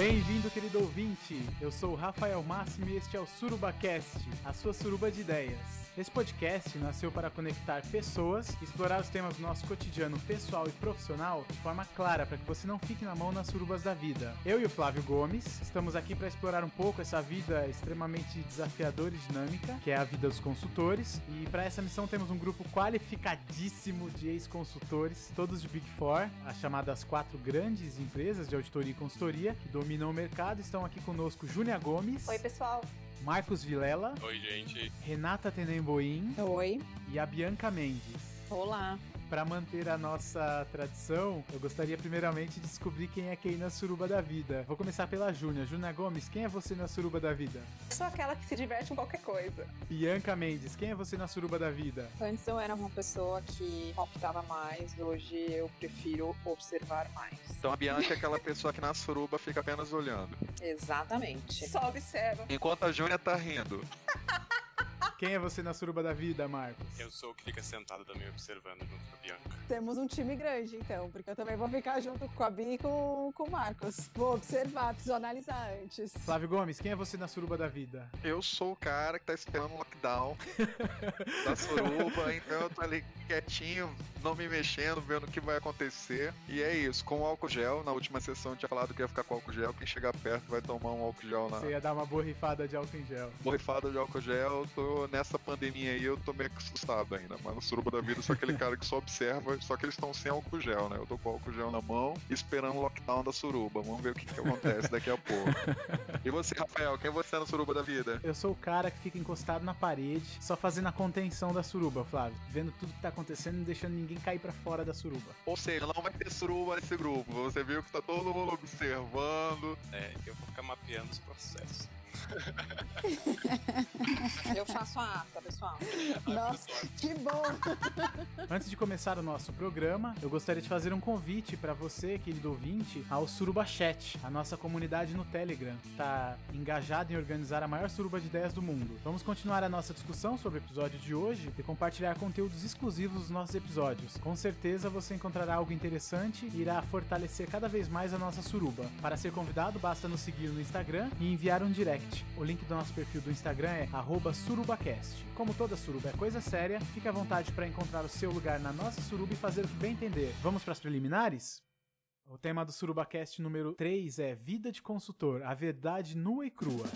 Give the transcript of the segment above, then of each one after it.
Bem-vindo, querido ouvinte! Eu sou o Rafael Máximo e este é o SurubaCast, a sua suruba de ideias. Esse podcast nasceu para conectar pessoas explorar os temas do nosso cotidiano pessoal e profissional de forma clara, para que você não fique na mão nas surubas da vida. Eu e o Flávio Gomes estamos aqui para explorar um pouco essa vida extremamente desafiadora e dinâmica, que é a vida dos consultores. E para essa missão temos um grupo qualificadíssimo de ex-consultores, todos de Big Four, as chamadas quatro grandes empresas de auditoria e consultoria que dominam o mercado. Estão aqui conosco Júnia Gomes. Oi, pessoal. Marcos Vilela. Oi, gente. Renata Tenemboim. Oi. E a Bianca Mendes. Olá. Para manter a nossa tradição, eu gostaria primeiramente de descobrir quem é quem na suruba da vida. Vou começar pela Júnia. Júnia Gomes, quem é você na suruba da vida? Sou aquela que se diverte com qualquer coisa. Bianca Mendes, quem é você na suruba da vida? Antes eu era uma pessoa que optava mais, hoje eu prefiro observar mais. Então a Bianca é aquela pessoa que na suruba fica apenas olhando. Exatamente. Só observa. Enquanto a Júnia tá rindo. Quem é você na suruba da vida, Marcos? Eu sou o que fica sentado também observando junto com a Bianca. Temos um time grande, então, porque eu também vou ficar junto com a Bi e com, com o Marcos. Vou observar, preciso analisar antes. Flávio Gomes, quem é você na suruba da vida? Eu sou o cara que tá esperando o lockdown da suruba, então eu tô ali quietinho, não me mexendo, vendo o que vai acontecer. E é isso, com álcool gel. Na última sessão eu tinha falado que ia ficar com álcool gel. Quem chegar perto vai tomar um álcool gel na. Você ia dar uma borrifada de álcool em gel. Borrifada de álcool gel, tô nessa pandemia aí, eu tô meio assustado ainda. Mas na suruba da vida, eu sou aquele cara que só observa, só que eles estão sem álcool gel, né? Eu tô com álcool gel na mão, esperando o lockdown da suruba. Vamos ver o que, que acontece daqui a pouco. E você, Rafael, quem é você na suruba da vida? Eu sou o cara que fica encostado na parede, só fazendo a contenção da suruba, Flávio. Vendo tudo que tá acontecendo e não deixando ninguém cair para fora da suruba. Ou seja, não vai ter suruba nesse grupo. Você viu que tá todo mundo observando. É, eu vou ficar mapeando os processos. eu faço a ata, pessoal. Nossa, que bom! Antes de começar o nosso programa, eu gostaria de fazer um convite para você, querido ouvinte, ao Suruba Chat, a nossa comunidade no Telegram, que está engajada em organizar a maior suruba de ideias do mundo. Vamos continuar a nossa discussão sobre o episódio de hoje e compartilhar conteúdos exclusivos dos nossos episódios. Com certeza você encontrará algo interessante e irá fortalecer cada vez mais a nossa suruba. Para ser convidado, basta nos seguir no Instagram e enviar um direct. O link do nosso perfil do Instagram é surubacast. Como toda suruba é coisa séria, fique à vontade para encontrar o seu lugar na nossa suruba e fazer o que bem entender. Vamos para as preliminares? O tema do SurubaCast número 3 é Vida de Consultor, a verdade nua e crua.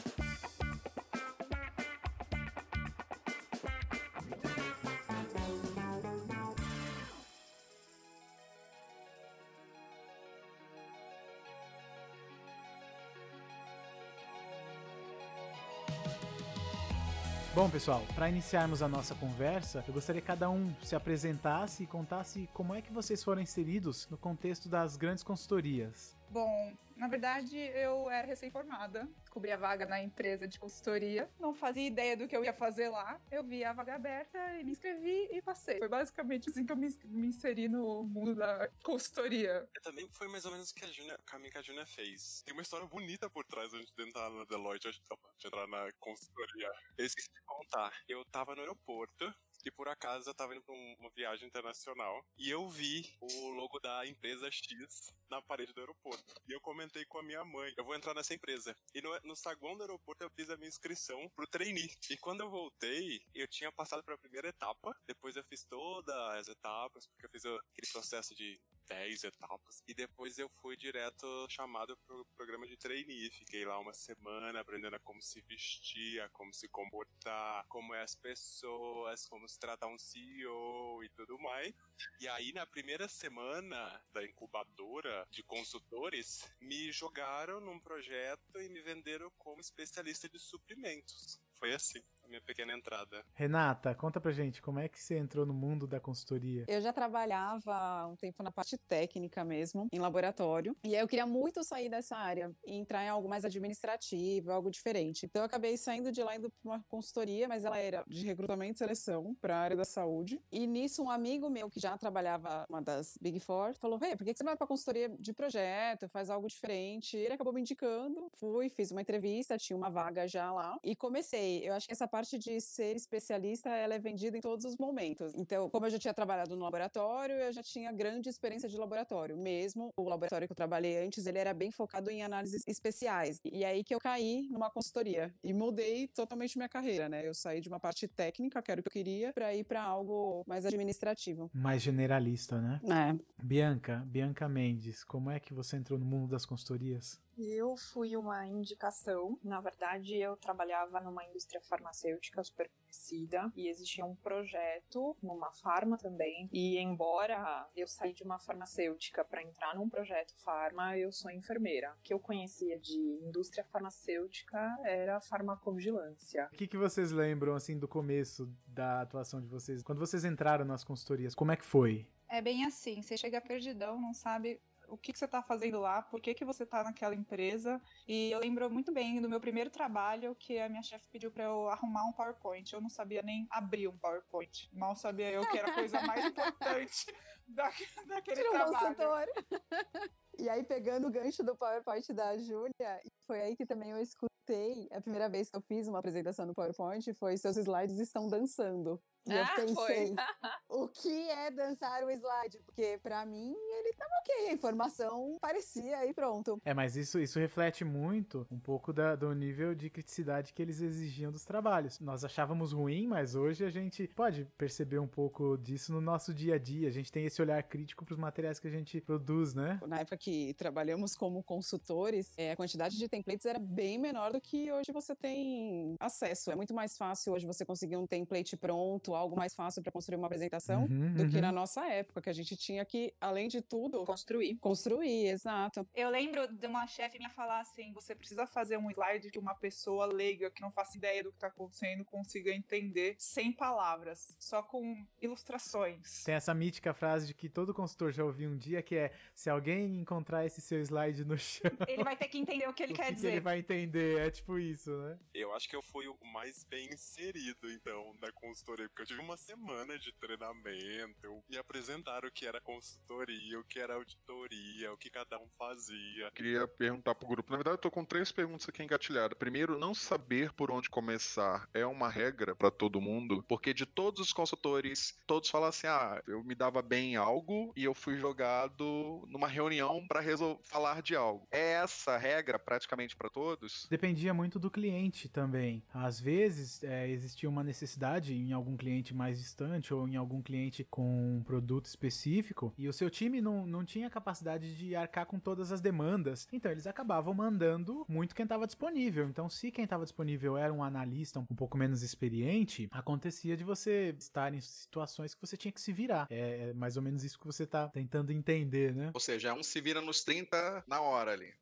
Pessoal, para iniciarmos a nossa conversa, eu gostaria que cada um se apresentasse e contasse como é que vocês foram inseridos no contexto das grandes consultorias. Bom, na verdade, eu era recém-formada, descobri a vaga na empresa de consultoria, não fazia ideia do que eu ia fazer lá. Eu vi a vaga aberta e me inscrevi e passei. Foi basicamente assim que eu me, me inseri no mundo da consultoria. Eu também foi mais ou menos o que a Júnia, caminho que a Júnia fez. Tem uma história bonita por trás antes de entrar na Deloitte, de entrar na consultoria. Eu esqueci de contar. Eu tava no aeroporto, e por acaso eu tava indo pra uma viagem internacional e eu vi o logo da empresa X na parede do aeroporto. E eu comentei com a minha mãe, eu vou entrar nessa empresa. E no, no saguão do aeroporto eu fiz a minha inscrição pro trainee. E quando eu voltei, eu tinha passado pela primeira etapa, depois eu fiz todas as etapas, porque eu fiz aquele processo de 10 etapas. E depois eu fui direto chamado pro programa de trainee. Fiquei lá uma semana aprendendo a como se vestir, a como se comportar, como é as pessoas, como se tratar um CEO e tudo mais. E aí, na primeira semana da incubadora de consultores, me jogaram num projeto e me venderam como especialista de suprimentos. Foi assim a minha pequena entrada. Renata, conta pra gente, como é que você entrou no mundo da consultoria? Eu já trabalhava um tempo na parte técnica mesmo, em laboratório, e aí eu queria muito sair dessa área e entrar em algo mais administrativo, algo diferente. Então eu acabei saindo de lá indo pra uma consultoria, mas ela era de recrutamento e seleção para a área da saúde. E nisso um amigo meu que já trabalhava uma das Big Four falou: "Hey, por que você não vai pra consultoria de projeto, faz algo diferente?" Ele acabou me indicando, fui, fiz uma entrevista, tinha uma vaga já lá e comecei eu acho que essa parte de ser especialista, ela é vendida em todos os momentos. Então, como eu já tinha trabalhado no laboratório, eu já tinha grande experiência de laboratório. Mesmo o laboratório que eu trabalhei antes, ele era bem focado em análises especiais. E aí que eu caí numa consultoria e mudei totalmente minha carreira, né? Eu saí de uma parte técnica, que era o que eu queria, para ir para algo mais administrativo. Mais generalista, né? É. Bianca, Bianca Mendes, como é que você entrou no mundo das consultorias? Eu fui uma indicação. Na verdade, eu trabalhava numa indústria farmacêutica super conhecida e existia um projeto numa farma também. E embora eu saí de uma farmacêutica para entrar num projeto farma, eu sou enfermeira. O que eu conhecia de indústria farmacêutica era farmacovigilância. O que, que vocês lembram assim do começo da atuação de vocês? Quando vocês entraram nas consultorias, como é que foi? É bem assim, você chega perdidão, não sabe o que, que você está fazendo lá, por que, que você está naquela empresa. E eu lembro muito bem do meu primeiro trabalho que a minha chefe pediu para eu arrumar um PowerPoint. Eu não sabia nem abrir um PowerPoint. Mal sabia eu que era a coisa mais importante da, daquele Tirou trabalho. E aí, pegando o gancho do PowerPoint da Júlia, foi aí que também eu escutei. A primeira vez que eu fiz uma apresentação no PowerPoint foi Seus slides estão dançando. E eu Ah, pensei, foi. o que é dançar o slide? Porque pra mim ele tava ok, a informação parecia e pronto. É, mas isso, isso reflete muito um pouco da- do nível de criticidade que eles exigiam dos trabalhos. Nós achávamos ruim, mas hoje a gente pode perceber um pouco disso no nosso dia a dia. A gente tem esse olhar crítico para os materiais que a gente produz, né? Na época que trabalhamos como consultores, é, a quantidade de templates era bem menor do que hoje você tem acesso. É muito mais fácil hoje você conseguir um template pronto, algo mais fácil para construir uma apresentação, Uhum, do que uhum. na nossa época, que a gente tinha que, além de tudo, Construir. construir, exato. Eu lembro de uma chefe minha falar assim: você precisa fazer um slide que uma pessoa leiga, que não faça ideia do que tá acontecendo, consiga entender sem palavras, só com ilustrações. Tem essa mítica frase de que todo consultor já ouviu um dia, que é se alguém encontrar esse seu slide no chão, Ele vai ter que entender o que ele o quer que que dizer. ele vai entender? É tipo isso, né? Eu acho que eu fui o mais bem inserido, então, na consultoria, porque eu tive uma semana de treinamento, me apresentaram o que era consultoria, o que era auditoria, o que cada um fazia. Queria perguntar pro grupo. Na verdade, eu tô com três perguntas aqui engatilhadas. Primeiro, não saber por onde começar é uma regra pra todo mundo, porque de todos os consultores, todos falam assim: ah, eu me dava bem em algo e eu fui jogado numa reunião pra resol- falar de algo. É essa regra praticamente pra todos? Dependia muito do cliente também. Às vezes é, existia uma necessidade em algum cliente mais distante ou em algum cliente com um produto específico e o seu time não, não tinha capacidade de arcar com todas as demandas. Então eles acabavam mandando muito quem estava disponível. Então, se quem estava disponível era um analista um pouco menos experiente, acontecia de você estar em situações que você tinha que se virar. É, é mais ou menos isso que você está tentando entender, né? Ou seja, um se vira nos 30 na hora ali.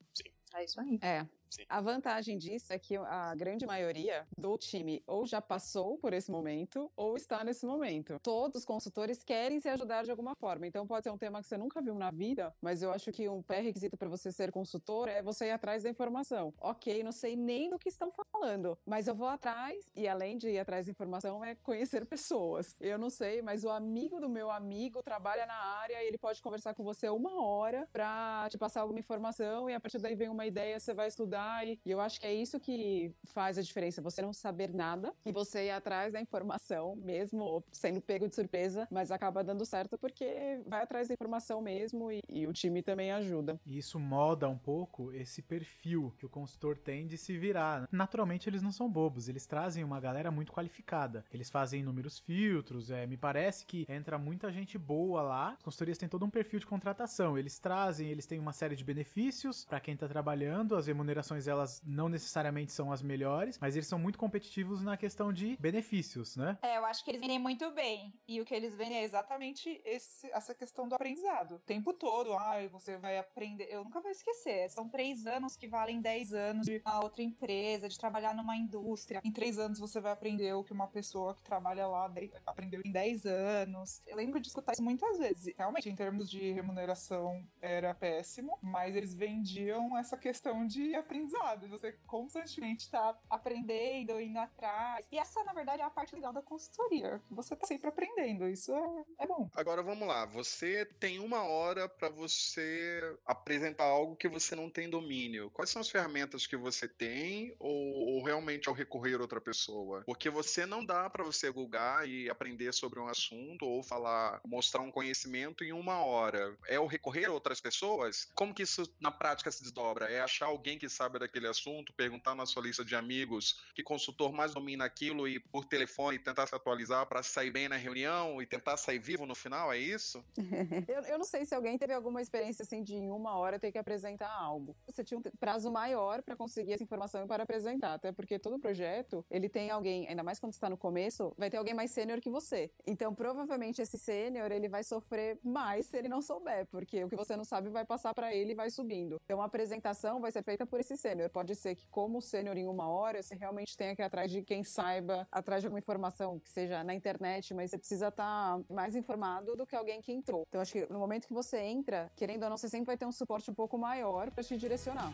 É isso aí. É. Sim. A vantagem disso é que a grande maioria do time ou já passou por esse momento ou está nesse momento. Todos os consultores querem se ajudar de alguma forma. Então pode ser um tema que você nunca viu na vida, mas eu acho que um pré-requisito para você ser consultor é você ir atrás da informação. Ok, não sei nem do que estão falando, mas eu vou atrás e além de ir atrás da informação é conhecer pessoas. Eu não sei, mas o amigo do meu amigo trabalha na área e ele pode conversar com você uma hora para te passar alguma informação e a partir daí vem uma ideia, você vai estudar e, e eu acho que é isso que faz a diferença, você não saber nada e você ir atrás da informação, mesmo sendo pego de surpresa, mas acaba dando certo porque vai atrás da informação mesmo e, e o time também ajuda. E isso molda um pouco esse perfil que o consultor tem de se virar. Naturalmente, eles não são bobos, eles trazem uma galera muito qualificada. Eles fazem inúmeros filtros, é, me parece que entra muita gente boa lá. As consultorias têm todo um perfil de contratação. Eles trazem, eles têm uma série de benefícios para quem tá trabalhando, as remunerações elas não necessariamente são as melhores, mas eles são muito competitivos na questão de benefícios, né? É, eu acho que eles vendem muito bem. E o que eles vendem é exatamente esse- essa questão do aprendizado. O tempo todo, ai, você vai aprender. Eu nunca vou esquecer. São três anos que valem dez anos de uma outra empresa, de trabalhar numa indústria. Em três anos você vai aprender o que uma pessoa que trabalha lá de- aprendeu em dez anos. Eu lembro de escutar isso muitas vezes. Realmente, em termos de remuneração, era péssimo, mas eles vendiam essa questão de aprendizado aprendizado. Você constantemente tá aprendendo, indo atrás. E essa, na verdade, é a parte legal da consultoria. Você tá sempre aprendendo. Isso é, é bom. Agora vamos lá. Você tem uma hora para você apresentar algo que você não tem domínio. Quais são as ferramentas que você tem ou, ou realmente ao recorrer a outra pessoa? Porque você não dá para você googar e aprender sobre um assunto ou falar, mostrar um conhecimento em uma hora. É o recorrer a outras pessoas? Como que isso na prática se desdobra? É achar alguém que sabe daquele assunto, perguntar na sua lista de amigos que consultor mais domina aquilo e por telefone tentar se atualizar para sair bem na reunião e tentar sair vivo no final? É isso? eu, eu não sei se alguém teve alguma experiência assim de em uma hora ter que apresentar algo. Você tinha um prazo maior para conseguir essa informação e para apresentar, até porque todo projeto ele tem alguém, ainda mais quando está no começo, vai ter alguém mais sênior que você. Então provavelmente esse sênior ele vai sofrer mais se ele não souber, porque o que você não sabe vai passar para ele e vai subindo. Então a apresentação vai ser feita por esse sênior. Pode ser que como sênior em uma hora você realmente tenha que ir atrás de quem saiba, atrás de alguma informação que seja na internet, mas você precisa estar tá mais informado do que alguém que entrou. Então acho que no momento que você entra, querendo ou não, você sempre vai ter um suporte um pouco maior para te direcionar.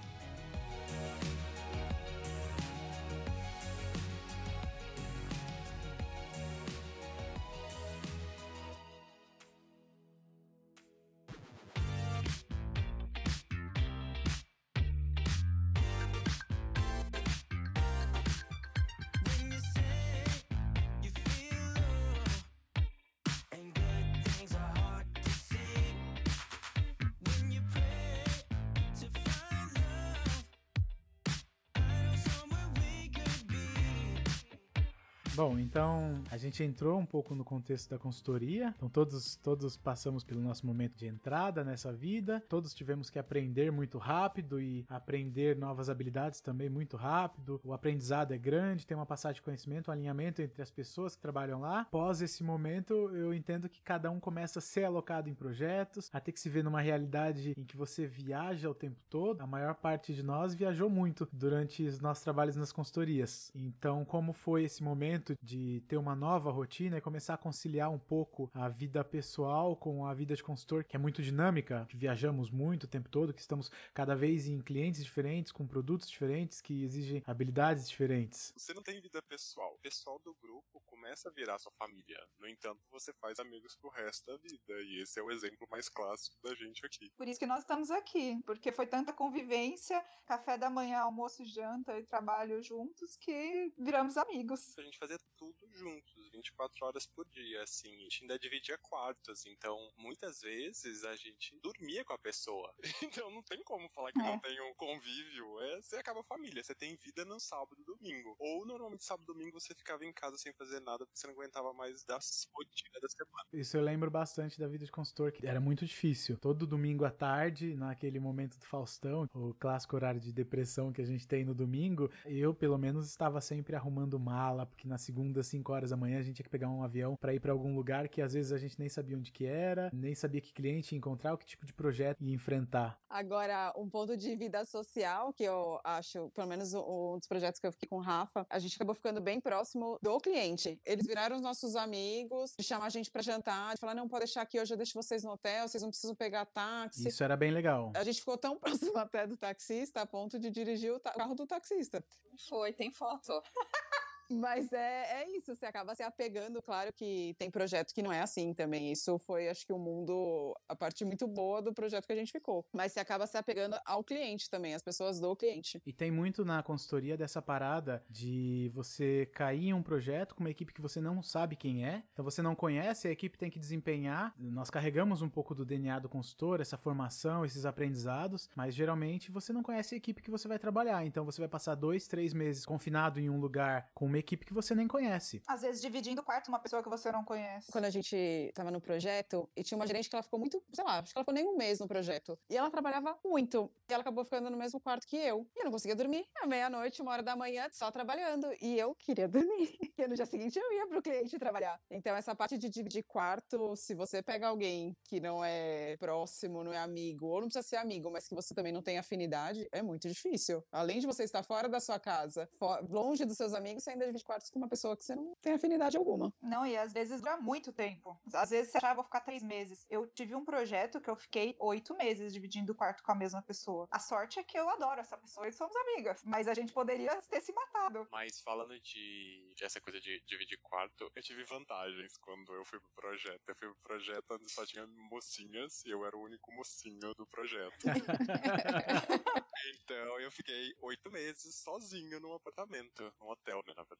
Então a gente entrou um pouco no contexto da consultoria. Então todos todos passamos pelo nosso momento de entrada nessa vida. Todos tivemos que aprender muito rápido e aprender novas habilidades também muito rápido. O aprendizado é grande, tem uma passagem de conhecimento, um alinhamento entre as pessoas que trabalham lá. Após esse momento, eu entendo que cada um começa a ser alocado em projetos, a ter que se ver numa realidade em que você viaja o tempo todo. A maior parte de nós viajou muito durante os nossos trabalhos nas consultorias. Então, como foi esse momento de ter uma nova rotina e começar a conciliar um pouco a vida pessoal com a vida de consultor, que é muito dinâmica, que viajamos muito o tempo todo, que estamos cada vez em clientes diferentes, com produtos diferentes, que exigem habilidades diferentes. Você não tem vida pessoal. O pessoal do grupo começa a virar sua família. No entanto, você faz amigos pro resto da vida. E esse é o exemplo mais clássico da gente aqui. Por isso que nós estamos aqui, porque foi tanta convivência, café da manhã, almoço, janta e trabalho juntos que viramos amigos. A gente fazia tudo juntos, 24 horas por dia, assim. A gente ainda dividia quartos, então muitas vezes a gente dormia com a pessoa. Então não tem como falar que é. não tem um convívio. É, você acaba família, você tem vida no sábado e domingo. Ou normalmente sábado e domingo você ficava em casa sem fazer nada porque você não aguentava mais da rotina da semana. Isso eu lembro bastante da vida de consultor, que era muito difícil. Todo domingo à tarde, naquele momento do Faustão, o clássico horário de depressão que a gente tem no domingo, eu pelo menos estava sempre arrumando mala, porque na segunda, 5 horas da manhã, a gente tinha que pegar um avião para ir para algum lugar que às vezes a gente nem sabia onde que era, nem sabia que cliente ia encontrar, o que tipo de projeto ia enfrentar. Agora, um ponto de vida social que eu acho, pelo menos um dos projetos que eu fiquei com o Rafa, a gente acabou ficando bem próximo do cliente. Eles viraram os nossos amigos, de chamar a gente para jantar, de falar, não, pode deixar aqui, hoje eu deixo vocês no hotel, vocês não precisam pegar táxi. Isso era bem legal. A gente ficou tão próximo até do taxista, a ponto de dirigir o carro do taxista. Foi, tem foto. Mas é, é isso, você acaba se apegando, claro que tem projeto que não é assim também. Isso foi, acho que, o mundo, a parte muito boa do projeto que a gente ficou. Mas você acaba se apegando ao cliente também, as pessoas do cliente. E tem muito na consultoria dessa parada de você cair em um projeto com uma equipe que você não sabe quem é. Então você não conhece, a equipe tem que desempenhar. Nós carregamos um pouco do DNA do consultor, essa formação, esses aprendizados, mas geralmente você não conhece a equipe que você vai trabalhar. Então você vai passar dois, três meses confinado em um lugar com uma uma equipe que você nem conhece. Às vezes dividindo o quarto uma pessoa que você não conhece. Quando a gente tava no projeto, e tinha uma gerente que ela ficou muito, sei lá, acho que ela ficou nem um mês no projeto. E ela trabalhava muito. E ela acabou ficando no mesmo quarto que eu. E eu não conseguia dormir. À meia-noite, uma hora da manhã, só trabalhando. E eu queria dormir. E no dia seguinte eu ia pro cliente trabalhar. Então, essa parte de dividir quarto, se você pega alguém que não é próximo, não é amigo, ou não precisa ser amigo, mas que você também não tem afinidade, é muito difícil. Além de você estar fora da sua casa, longe dos seus amigos, você ainda dividir quartos com uma pessoa que você não tem afinidade alguma. Não, e às vezes dura muito tempo. Às vezes você achava, vou ficar três meses. Eu tive um projeto que eu fiquei oito meses dividindo o quarto com a mesma pessoa. A sorte é que eu adoro essa pessoa e somos amigas. Mas a gente poderia ter se matado. Mas falando de, de essa coisa de dividir quarto, eu tive vantagens quando eu fui pro projeto. Eu fui pro projeto onde só tinha mocinhas e eu era o único mocinho do projeto. então eu fiquei oito meses sozinho num apartamento, num hotel, né, na verdade.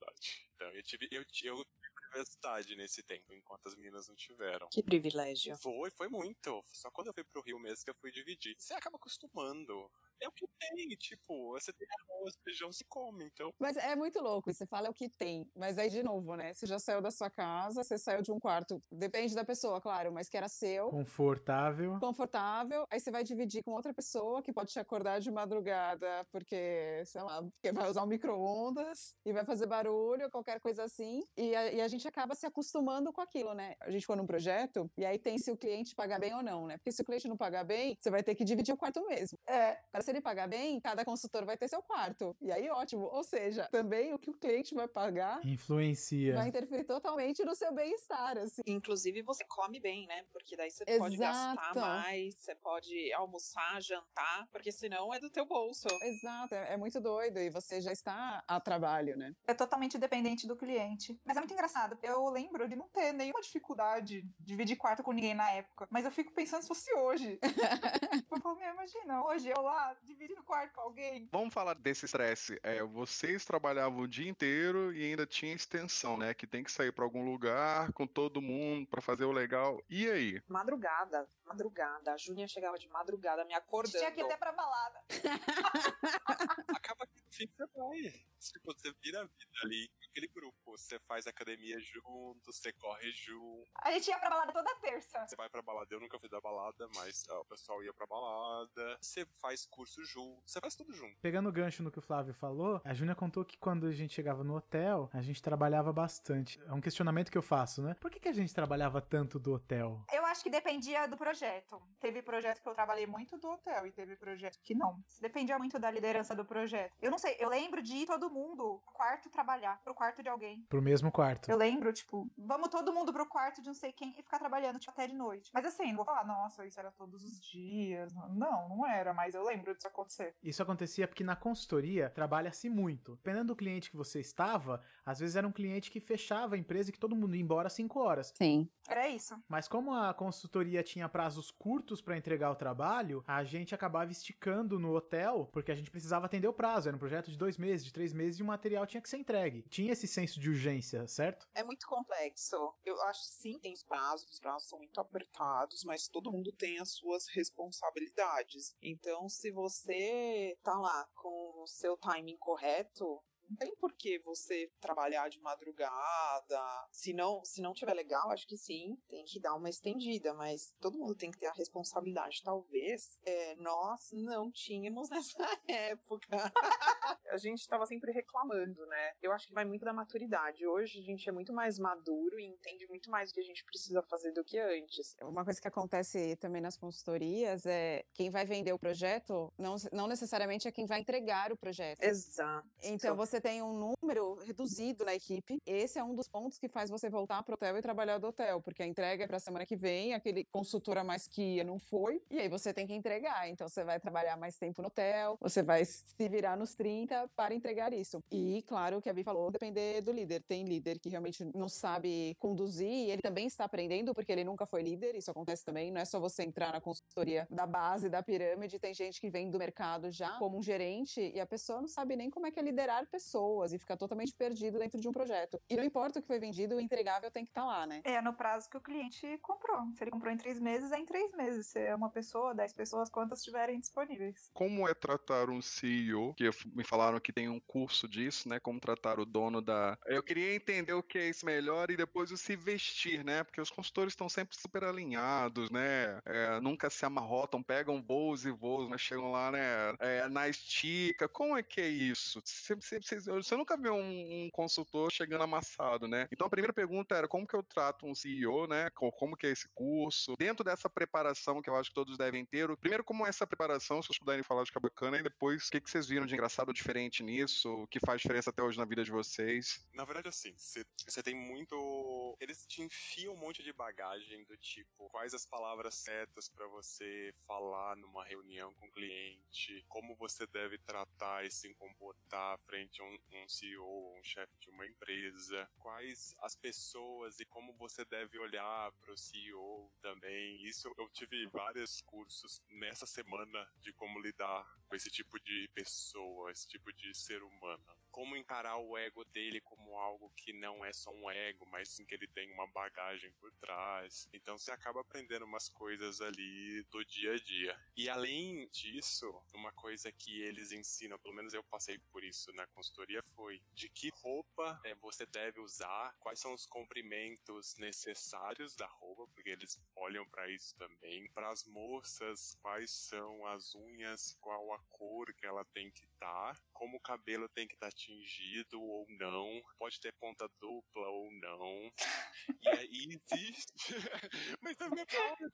Então eu tive, eu, eu tive privacidade nesse tempo, enquanto as meninas não tiveram. Que privilégio. Foi, foi muito. Só quando eu fui pro Rio mesmo que eu fui dividir. Você acaba acostumando. É o que tem, tipo, você tem arroz, feijão, se come, então. Mas é muito louco, você fala o que tem, mas aí de novo, né? Você já saiu da sua casa, você saiu de um quarto, depende da pessoa, claro, mas que era seu, Confortável. confortável, aí você vai dividir com outra pessoa que pode te acordar de madrugada porque, sei lá, porque vai usar um micro-ondas e vai fazer barulho, qualquer coisa assim, e a, e a gente acaba se acostumando com aquilo, né? A gente foi num projeto e aí tem se o cliente pagar bem ou não, né? Porque se o cliente não pagar bem, você vai ter que dividir o quarto mesmo. É, se ele pagar bem, cada consultor vai ter seu quarto. E aí, ótimo. Ou seja, também o que o cliente vai pagar Influencia. vai interferir totalmente no seu bem-estar, assim. Inclusive, você come bem, né? Porque daí você pode Exato. gastar mais, você pode almoçar, jantar, porque senão é do teu bolso. Exato, é, é muito doido. E você já está a trabalho, né? é totalmente dependente do cliente. Mas é muito engraçado. Eu lembro de não ter nenhuma dificuldade de dividir quarto com ninguém na época. Mas eu fico pensando se fosse hoje. eu falo, imagina, hoje eu lá dividindo quarto com alguém. Vamos falar desse estresse. É, vocês trabalhavam o dia inteiro e ainda tinha extensão, né? Que tem que sair pra algum lugar com todo mundo pra fazer o legal. E aí? Madrugada, madrugada. A Júlia chegava de madrugada me acordando. Tinha que ir até pra balada. Acaba que no fim você vai. Tipo, você vira a vida ali com aquele grupo. Você faz academia junto, você corre junto. A gente ia pra balada toda terça. Você vai pra balada. Eu nunca fui da balada, mas ó, o pessoal ia pra balada. Você faz curso junto. Você faz tudo junto. Pegando o gancho no que o Flávio falou, a Júnia contou que quando a gente chegava no hotel, a gente trabalhava bastante. É um questionamento que eu faço, né? Por que, que a gente trabalhava tanto do hotel? Eu acho que dependia do projeto. Teve projeto que eu trabalhei muito do hotel e teve projeto que não. Dependia muito da liderança do projeto. Eu não sei, eu lembro de ir todo mundo pro quarto trabalhar, pro quarto de alguém. Pro mesmo quarto. Eu lembro, tipo, vamos todo mundo pro quarto de não sei quem e ficar trabalhando tipo, até de noite. Mas assim, não vou falar, nossa, isso era todos os dias. Não, não era, mas eu lembro disso acontecer. Isso acontecia porque na consultoria trabalha-se muito. Dependendo do cliente que você estava, às vezes era um cliente que fechava a empresa e que todo mundo ia embora às 5 horas. Sim. Era isso. Mas como a consultoria tinha prazos curtos para entregar o trabalho, a gente acabava esticando no hotel, porque a gente precisava atender o prazo. Era um projeto de dois meses, de três meses, e o material tinha que ser entregue. Tinha esse senso de urgência, certo? É muito complexo. Eu acho que sim, tem os prazos, os prazos são muito apertados, mas todo mundo tem as suas responsabilidades. Então, se você tá lá com o seu timing correto, não tem por que você trabalhar de madrugada. Se não, se não tiver legal, acho que sim, tem que dar uma estendida, mas todo mundo tem que ter a responsabilidade. Talvez é, nós não tínhamos nessa época. a gente estava sempre reclamando, né? Eu acho que vai muito da maturidade. Hoje a gente é muito mais maduro e entende muito mais o que a gente precisa fazer do que antes. Uma coisa que acontece também nas consultorias é quem vai vender o projeto não, não necessariamente é quem vai entregar o projeto. Exato. Então você tem um número reduzido na equipe. Esse é um dos pontos que faz você voltar pro hotel e trabalhar do hotel, porque a entrega é pra semana que vem, aquele consultor a mais que ia não foi, e aí você tem que entregar. Então você vai trabalhar mais tempo no hotel, você vai se virar nos 30 para entregar isso. E claro, o que a Vi falou, depender do líder. Tem líder que realmente não sabe conduzir, e ele também está aprendendo porque ele nunca foi líder, isso acontece também, não é só você entrar na consultoria da base da pirâmide, tem gente que vem do mercado já como um gerente e a pessoa não sabe nem como é que é liderar pessoas e fica totalmente perdido dentro de um projeto. E não importa o que foi vendido, o entregável tem que estar lá, né? É no prazo que o cliente comprou. Se ele comprou em três meses, é em três meses. Se é uma pessoa, dez pessoas, quantas estiverem disponíveis. Como é tratar um CEO? Que me falaram que tem um curso disso, né? Como tratar o dono da. Eu queria entender o que é isso melhor e depois o se vestir, né? Porque os consultores estão sempre super alinhados, né? É, nunca se amarrotam, pegam voos e voos, mas chegam lá, né? É, na estica. Como é que é isso? Você você nunca viu um, um, consultor chegando amassado, né? Então a primeira pergunta era como que eu trato um CEO, né? Como que é esse curso? Dentro dessa preparação que eu acho que todos devem ter, primeiro como é essa preparação, se vocês puderem falar de que é e depois o que, que vocês viram de engraçado ou diferente nisso, o que faz diferença até hoje na vida de vocês? Na verdade, assim, você tem muito. Eles te enfiam um monte de bagagem do tipo quais as palavras certas para você falar numa reunião com o cliente, como você deve tratar e se comportar frente a um, um CEO, um chefe de uma empresa, quais as pessoas e como você deve olhar para o CEO também. Isso eu tive vários cursos nessa semana de como lidar com esse tipo de pessoa, esse tipo de ser humano. Como encarar o ego dele como algo que não é só um ego, mas sim que ele tem uma bagagem por trás. Então você acaba aprendendo umas coisas ali do dia a dia. E além disso, uma coisa que eles ensinam, pelo menos eu passei por isso na consultoria, foi de que roupa é, você deve usar, quais são os comprimentos necessários da roupa, porque eles olham para isso também. Para as moças, quais são as unhas, qual a cor que ela tem que estar, tá, como o cabelo tem que estar tá tingido ou não, pode ter ponta dupla ou não. E aí existe. Mas é verdade.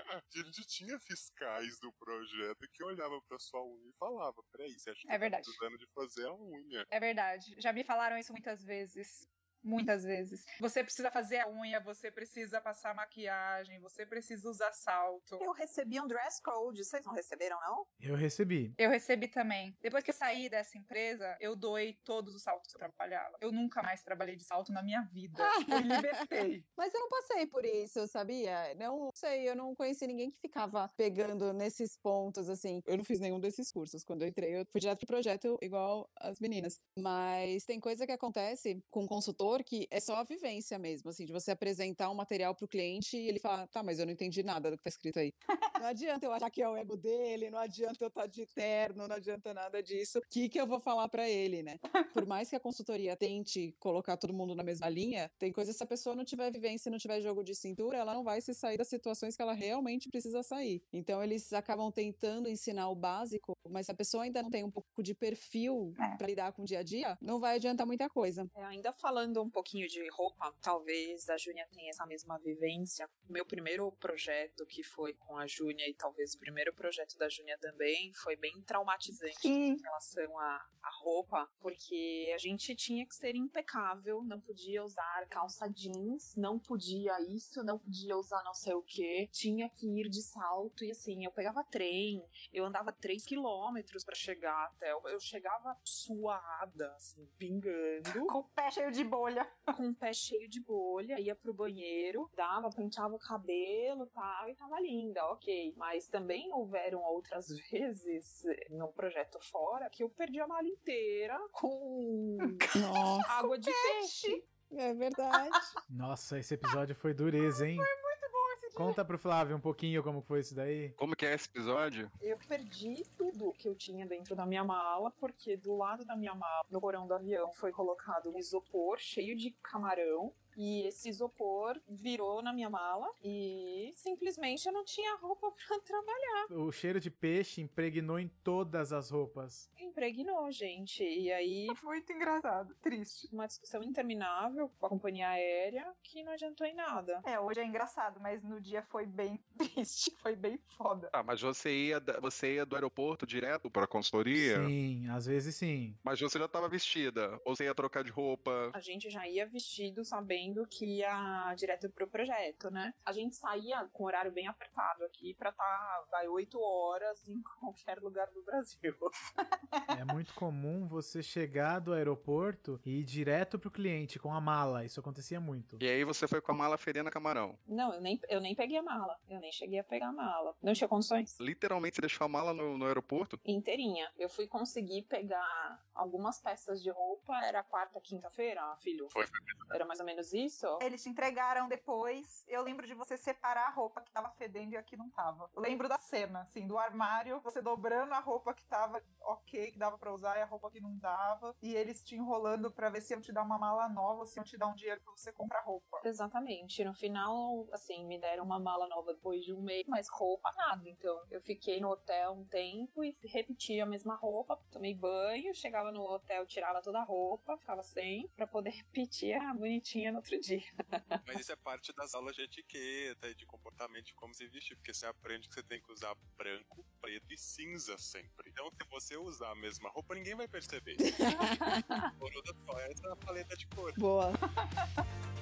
A gente tinha fiscais do projeto que olhavam pra sua unha e falavam: peraí, você acha que é verdade. tá precisando de fazer a unha? É verdade. Já me falaram isso muitas vezes. Muitas vezes. Você precisa fazer a unha, você precisa passar maquiagem, você precisa usar salto. Eu recebi um dress code, vocês não receberam, não? Eu recebi. Eu recebi também. Depois que eu saí dessa empresa, eu doei todos os saltos que eu trabalhava. Eu nunca mais trabalhei de salto na minha vida. Eu libertei. Mas eu não passei por isso, sabia? Não sei, eu não conheci ninguém que ficava pegando nesses pontos, assim. Eu não fiz nenhum desses cursos. Quando eu entrei, eu fui direto pro projeto igual as meninas. Mas tem coisa que acontece com consultor que é só a vivência mesmo, assim, de você apresentar um material para o cliente e ele falar, tá, mas eu não entendi nada do que tá escrito aí. não adianta eu achar que é o ego dele, não adianta eu estar tá de terno, não adianta nada disso. O que, que eu vou falar para ele, né? Por mais que a consultoria tente colocar todo mundo na mesma linha, tem coisas, se a pessoa não tiver vivência, não tiver jogo de cintura, ela não vai se sair das situações que ela realmente precisa sair. Então eles acabam tentando ensinar o básico, mas se a pessoa ainda não tem um pouco de perfil é. para lidar com o dia a dia, não vai adiantar muita coisa. É, ainda falando um pouquinho de roupa, talvez a Júnia tenha essa mesma vivência. O meu primeiro projeto, que foi com a Júnia, e talvez o primeiro projeto da Júnia também, foi bem traumatizante Sim. em relação à, à roupa, porque a gente tinha que ser impecável, não podia usar calça jeans, não podia isso, não podia usar não sei o que, tinha que ir de salto, e assim, eu pegava trem, eu andava 3 quilômetros para chegar até, eu, eu chegava suada, assim, pingando. Com o pé cheio de bolha com o pé cheio de bolha, ia pro banheiro, dava, penteava o cabelo tal, e tava linda, ok. Mas também houveram outras vezes no projeto fora que eu perdi a mala inteira com Nossa, água de peixe. peixe. É verdade. Nossa, esse episódio foi dureza, hein? Foi muito bom esse dia. Conta pro Flávio um pouquinho como foi isso daí. Como que é esse episódio? Eu perdi tudo que eu tinha dentro da minha mala, porque do lado da minha mala, no porão do avião, foi colocado um isopor cheio de camarão e esse isopor virou na minha mala e simplesmente eu não tinha roupa para trabalhar. O cheiro de peixe impregnou em todas as roupas. Impregnou, gente. E aí. Muito engraçado, triste. Uma discussão interminável com a companhia aérea que não adiantou em nada. É, hoje é engraçado, mas no dia foi bem triste, foi bem foda. Ah, mas você ia, você ia do aeroporto direto pra consultoria? Sim, às vezes sim. Mas você já tava vestida? Ou você ia trocar de roupa? A gente já ia vestido sabendo sabendo que ia direto pro projeto, né? A gente saía com horário bem apertado aqui pra estar, tá, vai, oito horas em qualquer lugar do Brasil. é muito comum você chegar do aeroporto e ir direto pro cliente com a mala. Isso acontecia muito. E aí você foi com a mala fedendo camarão? Não, eu nem, eu nem peguei a mala. Eu nem cheguei a pegar a mala. Não tinha condições. Literalmente você deixou a mala no, no aeroporto? Inteirinha. Eu fui conseguir pegar algumas peças de roupa. Era quarta, quinta-feira, filho. Foi. Era mais ou menos isso? Eles te entregaram depois. Eu lembro de você separar a roupa que tava fedendo e a que não tava. Eu lembro da cena, assim, do armário, você dobrando a roupa que tava ok, que dava para usar, e a roupa que não dava. E eles te enrolando para ver se iam te dar uma mala nova se iam te dar um dinheiro pra você comprar roupa. Exatamente. No final, assim, me deram uma mala nova depois de um mês, mas roupa nada. Então, eu fiquei no hotel um tempo e repeti a mesma roupa, tomei banho, chegava no hotel, tirava toda a roupa, ficava sem, para poder repetir a bonitinha no outro dia. Mas isso é parte das aulas de etiqueta e de comportamento de como se vestir, porque você aprende que você tem que usar branco, preto e cinza sempre. Então, se você usar a mesma roupa, ninguém vai perceber. Muda só essa paleta de cor. Boa.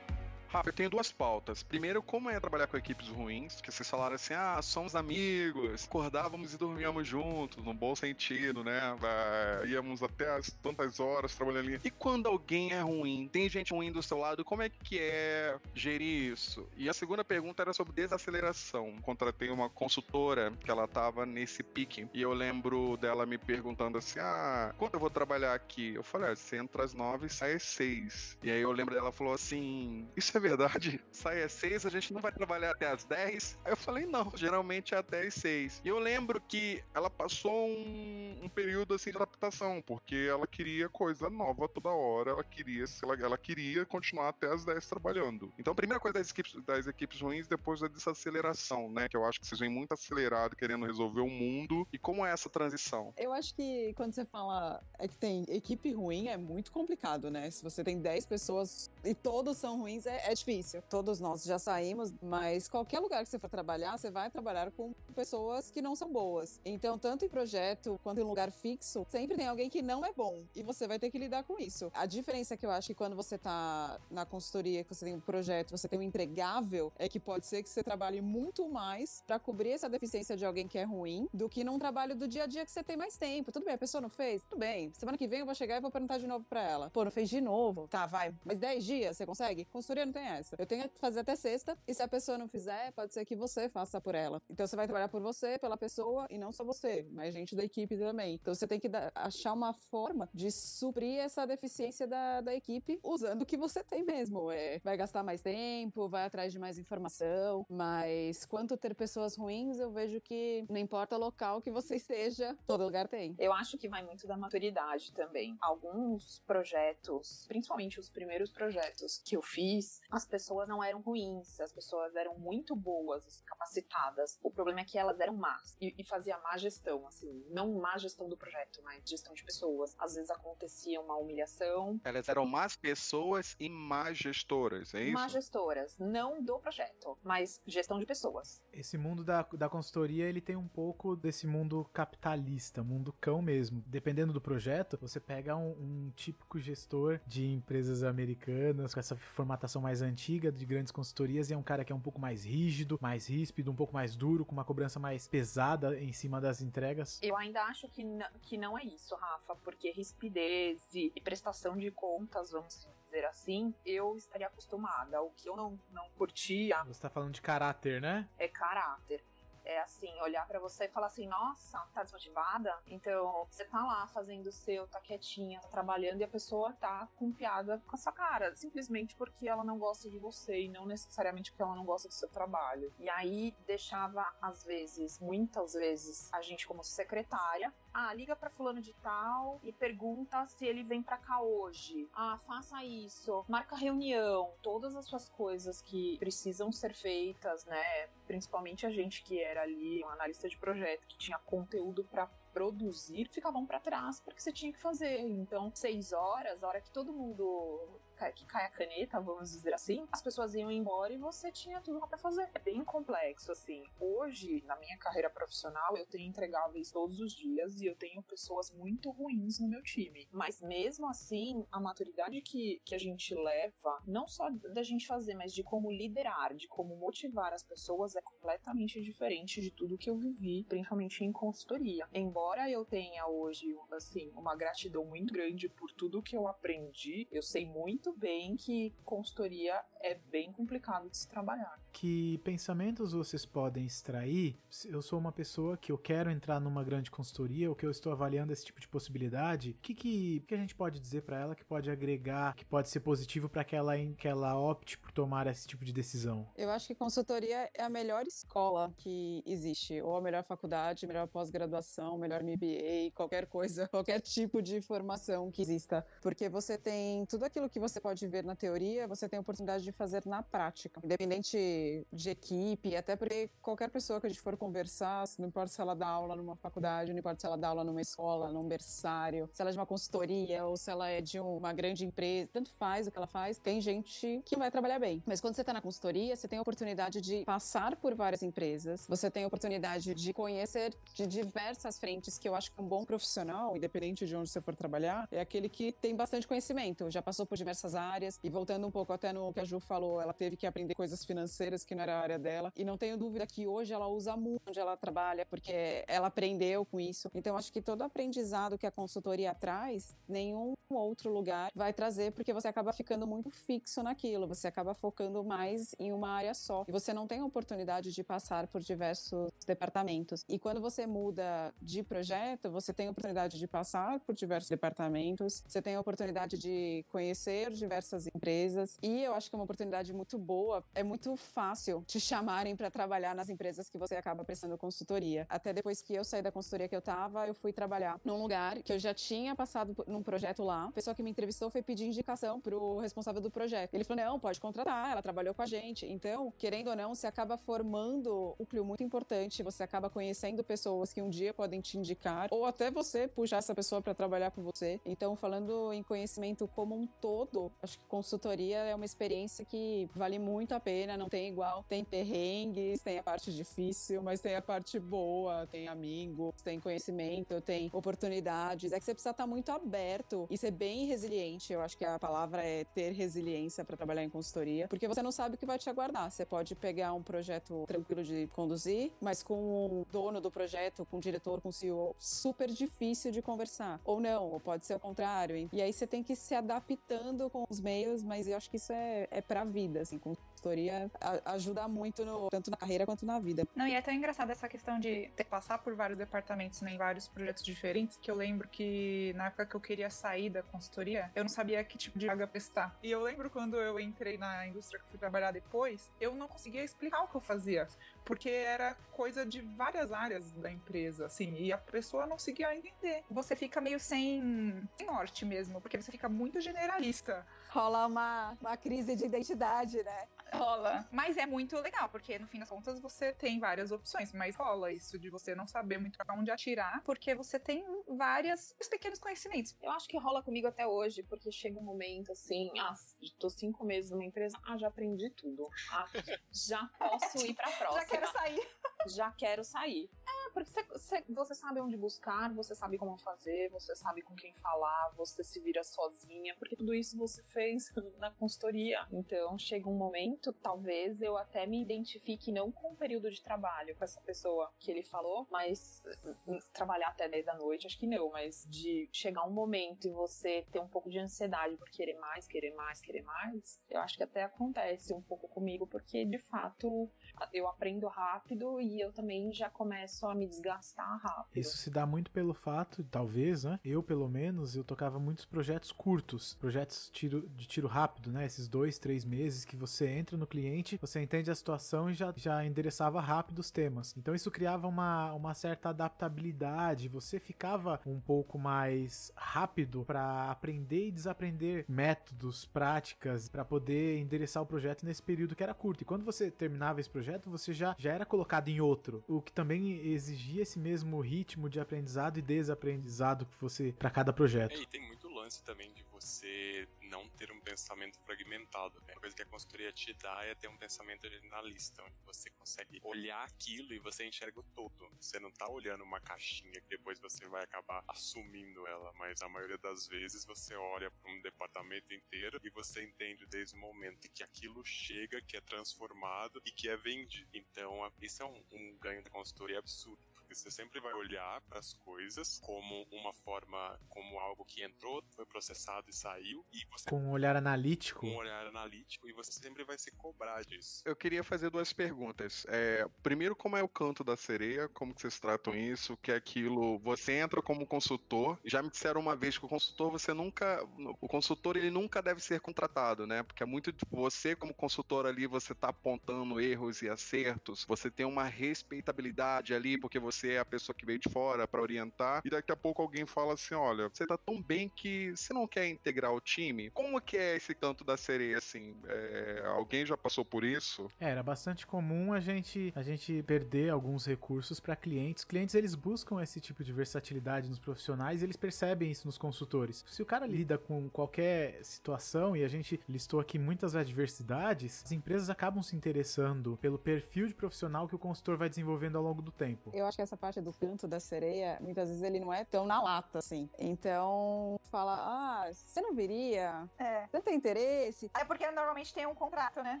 eu tenho duas pautas. Primeiro, como é trabalhar com equipes ruins, que vocês falaram assim, ah, somos amigos, acordávamos e dormíamos juntos, no bom sentido, né? Vai, íamos até as tantas horas trabalhando ali. E quando alguém é ruim, tem gente ruim do seu lado, como é que é gerir isso? E a segunda pergunta era sobre desaceleração. Contratei uma consultora que ela tava nesse pique, e eu lembro dela me perguntando assim, ah, quando eu vou trabalhar aqui? Eu falei, ah, você entra às nove e sai às seis. E aí eu lembro dela falou assim, isso é verdade? Sai às seis, a gente não vai trabalhar até às dez? Aí eu falei, não, geralmente é até às seis. E eu lembro que ela passou um, um período assim de adaptação, porque ela queria coisa nova toda hora, ela queria, ela queria continuar até às dez trabalhando. Então, a primeira coisa das equipes, das equipes ruins, depois da desaceleração, né? Que eu acho que vocês vêm muito acelerado, querendo resolver o mundo. E como é essa transição? Eu acho que quando você fala é que tem equipe ruim, é muito complicado, né? Se você tem 10 pessoas e todos são ruins, é, é difícil. Todos nós já saímos, mas qualquer lugar que você for trabalhar, você vai trabalhar com pessoas que não são boas. Então, tanto em projeto quanto em lugar fixo, sempre tem alguém que não é bom e você vai ter que lidar com isso. A diferença que eu acho que quando você tá na consultoria, que você tem um projeto, você tem um entregável, é que pode ser que você trabalhe muito mais para cobrir essa deficiência de alguém que é ruim do que num trabalho do dia a dia que você tem mais tempo. Tudo bem, a pessoa não fez? Tudo bem. Semana que vem eu vou chegar e vou perguntar de novo para ela. Pô, não fez de novo? Tá, vai. Mas 10 dias, você consegue? Consultoria não tem essa. Eu tenho que fazer até sexta e se a pessoa não fizer, pode ser que você faça por ela. Então você vai trabalhar por você, pela pessoa e não só você, mas gente da equipe também. Então você tem que dar- achar uma forma de suprir essa deficiência da, da equipe usando o que você tem mesmo. É, vai gastar mais tempo, vai atrás de mais informação, mas quanto ter pessoas ruins, eu vejo que não importa o local que você esteja, todo lugar tem. Eu acho que vai muito da maturidade também. Alguns projetos, principalmente os primeiros projetos que eu fiz, as pessoas não eram ruins, as pessoas eram muito boas, capacitadas. O problema é que elas eram más e, e fazia má gestão, assim, não má gestão do projeto, mas gestão de pessoas. Às vezes acontecia uma humilhação. Elas eram más pessoas e más gestoras, é isso? Má gestoras, não do projeto, mas gestão de pessoas. Esse mundo da, da consultoria, ele tem um pouco desse mundo capitalista, mundo cão mesmo. Dependendo do projeto, você pega um, um típico gestor de empresas americanas, com essa formatação mais antiga de grandes consultorias, e é um cara que é um pouco mais rígido, mais ríspido, um pouco mais duro, com uma cobrança mais pesada em cima das entregas. Eu ainda acho que, que não é isso, Rafa, porque rispidez e, e prestação de contas, vamos dizer assim, eu estaria acostumada. O que eu não, não curtia Você tá falando de caráter, né? é caráter. É assim, olhar pra você e falar assim, nossa, tá desmotivada? Então, você tá lá fazendo o seu, tá quietinha, tá trabalhando e a pessoa tá com piada com a sua cara, simplesmente porque ela não gosta de você e não necessariamente porque ela não gosta do seu trabalho. E aí deixava, às vezes, muitas vezes, a gente como secretária, ah, liga pra fulano de tal e pergunta se ele vem pra cá hoje. Ah, faça isso, marca reunião, todas as suas coisas que precisam ser feitas, né? Principalmente a gente que era ali um analista de projeto que tinha conteúdo pra produzir, ficavam pra trás porque você tinha que fazer. Então, seis horas, a hora que todo mundo que cai a caneta, vamos dizer assim, as pessoas iam embora e você tinha tudo lá pra fazer. É bem complexo, assim. Hoje, na minha carreira profissional, eu tenho entregáveis todos os dias e eu tenho pessoas muito ruins no meu time. Mas mesmo assim, a maturidade que, que a gente leva, não só da gente fazer, mas de como liderar, de como motivar as pessoas, é completamente diferente de tudo que eu vivi, principalmente em consultoria. Embora eu tenha hoje, assim, uma gratidão muito grande por tudo que eu aprendi, eu sei muito bem que consultoria é bem complicado de se trabalhar. Que pensamentos vocês podem extrair? Se Eu sou uma pessoa que eu quero entrar numa grande consultoria, ou que eu estou avaliando esse tipo de possibilidade. O que, que, que a gente pode dizer pra ela que pode agregar, que pode ser positivo pra que ela, que ela opte por tomar esse tipo de decisão? Eu acho que consultoria é a melhor escola que existe, ou a melhor faculdade, a melhor pós-graduação, melhor MBA, qualquer coisa, qualquer tipo de formação que exista. Porque você tem tudo aquilo que você pode ver na teoria, você tem a oportunidade de fazer na prática. Independente de equipe, até porque qualquer pessoa que a gente for conversar, não importa se ela dá aula numa faculdade, não importa se ela dá aula numa escola, num berçário, se ela é de uma consultoria ou se ela é de uma grande empresa, tanto faz o que ela faz, tem gente que vai trabalhar bem. Mas quando você está na consultoria, você tem a oportunidade de passar por várias empresas, você tem a oportunidade de conhecer de diversas frentes, que eu acho que um bom profissional, independente de onde você for trabalhar, é aquele que tem bastante conhecimento, já passou por diversas áreas, e voltando um pouco até no que a Ju falou, ela teve que aprender coisas financeiras que não era a área dela, e não tenho dúvida que hoje ela usa muito onde ela trabalha, porque ela aprendeu com isso. Então, acho que todo aprendizado que a consultoria traz, nenhum outro lugar vai trazer, porque você acaba ficando muito fixo naquilo, você acaba focando mais em uma área só, e você não tem a oportunidade de passar por diversos departamentos. E quando você muda de projeto, você tem a oportunidade de passar por diversos departamentos, você tem a oportunidade de conhecer diversas empresas, e eu acho que é uma oportunidade muito boa. É muito fácil te chamarem para trabalhar nas empresas que você acaba prestando consultoria. Até depois que eu saí da consultoria que eu tava, eu fui trabalhar num lugar que eu já tinha passado num projeto lá. A pessoa que me entrevistou foi pedir indicação pro responsável do projeto. Ele falou: não, pode contratar, ela trabalhou com a gente. Então, querendo ou não, você acaba formando um núcleo muito importante, você acaba conhecendo pessoas que um dia podem te indicar, ou até você puxar essa pessoa para trabalhar com você. Então, falando em conhecimento como um todo, acho que consultoria é uma experiência que vale muito a pena, não tem igual. Tem perrengues, tem a parte difícil, mas tem a parte boa, tem amigos, tem conhecimento, tem oportunidades. É que você precisa estar muito aberto e ser bem resiliente. Eu acho que a palavra é ter resiliência para trabalhar em consultoria, porque você não sabe o que vai te aguardar. Você pode pegar um projeto tranquilo de conduzir, mas com o dono do projeto, com o diretor, com o CEO, super difícil de conversar. Ou não, ou pode ser o contrário. E aí você tem que ir se adaptando com os meios, mas eu acho que isso é, é pra vida, assim, consultoria ajuda muito no- tanto na carreira quanto na vida. Não, e é tão engraçado essa questão de ter passar por vários departamentos né, em vários projetos diferentes, que eu lembro que na época que eu queria sair da consultoria, eu não sabia que tipo de vaga prestar. E eu lembro quando eu entrei na indústria que fui trabalhar depois, eu não conseguia explicar o que eu fazia, porque era coisa de várias áreas da empresa, assim, e a pessoa não conseguia entender. Você fica meio sem, sem norte mesmo, porque você fica muito generalista. Rola uma, uma crise de identidade, né? Rola. Mas é muito legal, porque no fim das contas você tem várias opções, mas rola isso de você não saber muito pra onde atirar, porque você tem vários pequenos conhecimentos. Eu acho que rola comigo até hoje, porque chega um momento assim, ah, tô cinco meses numa empresa, ah, já aprendi tudo. Ah, já posso ir pra próxima. Já quero sair. já quero sair. Porque você, você- você sabe onde buscar, você sabe como fazer, você sabe com quem falar, você se vira sozinha, porque tudo isso você fez na consultoria. Então chega um momento, talvez eu até me identifique não com o período de trabalho com essa pessoa que ele falou, mas hum, trabalhar até 10 da noite, acho que não, mas de chegar um momento e você ter um pouco de ansiedade por querer mais, querer mais, querer mais, eu acho que até acontece um pouco comigo, porque de fato eu aprendo rápido e eu também já começo a me desgastar rápido. Isso se dá muito pelo fato, talvez, né? Eu, pelo menos, eu tocava muitos projetos curtos, projetos tiro, de tiro rápido, né? Esses dois, três meses que você entra no cliente, você entende a situação e já, já endereçava rápido os temas. Então isso criava uma, uma certa adaptabilidade, você ficava um pouco mais rápido para aprender e desaprender métodos, práticas, para poder endereçar o projeto nesse período que era curto. E quando você terminava esse projeto, você já, já era colocado em outro, o que também exigia esse mesmo ritmo de aprendizado e desaprendizado que você para cada projeto. É, e tem muito lance também de você não ter um pensamento fragmentado. Né? A coisa que a consultoria te dá é ter um pensamento generalista, onde você consegue olhar aquilo e você enxerga o todo. Você não tá olhando uma caixinha que depois você vai acabar assumindo ela, mas a maioria das vezes você olha para um departamento inteiro e você entende desde o momento que aquilo chega, que é transformado e que é vendido. Então, isso é um, um ganho da consultoria absurdo. Porque você sempre vai olhar para as coisas como uma forma, como algo que entrou, foi processado e saiu, e você Com um olhar analítico. com um olhar analítico e você sempre vai se cobrar disso. Eu queria fazer duas perguntas. É, primeiro, como é o canto da sereia? Como que vocês tratam isso? O Que é aquilo? Você entra como consultor. Já me disseram uma vez que o consultor você nunca, o consultor ele nunca deve ser contratado, né? Porque é muito tipo, você como consultor ali você tá apontando erros e acertos. Você tem uma respeitabilidade ali porque você é a pessoa que veio de fora para orientar. E daqui a pouco alguém fala assim, olha, você tá tão bem que você não quer integrar o time. Como que é esse canto da sereia assim? É, alguém já passou por isso? É, era bastante comum a gente, a gente perder alguns recursos para clientes. Clientes eles buscam esse tipo de versatilidade nos profissionais, e eles percebem isso nos consultores. Se o cara lida com qualquer situação e a gente listou aqui muitas adversidades, as empresas acabam se interessando pelo perfil de profissional que o consultor vai desenvolvendo ao longo do tempo. Eu acho que essa parte do canto da sereia, muitas vezes ele não é tão na lata, assim. Então, fala, ah, você não viria? É. Você não tem interesse? É porque normalmente tem um contrato, né?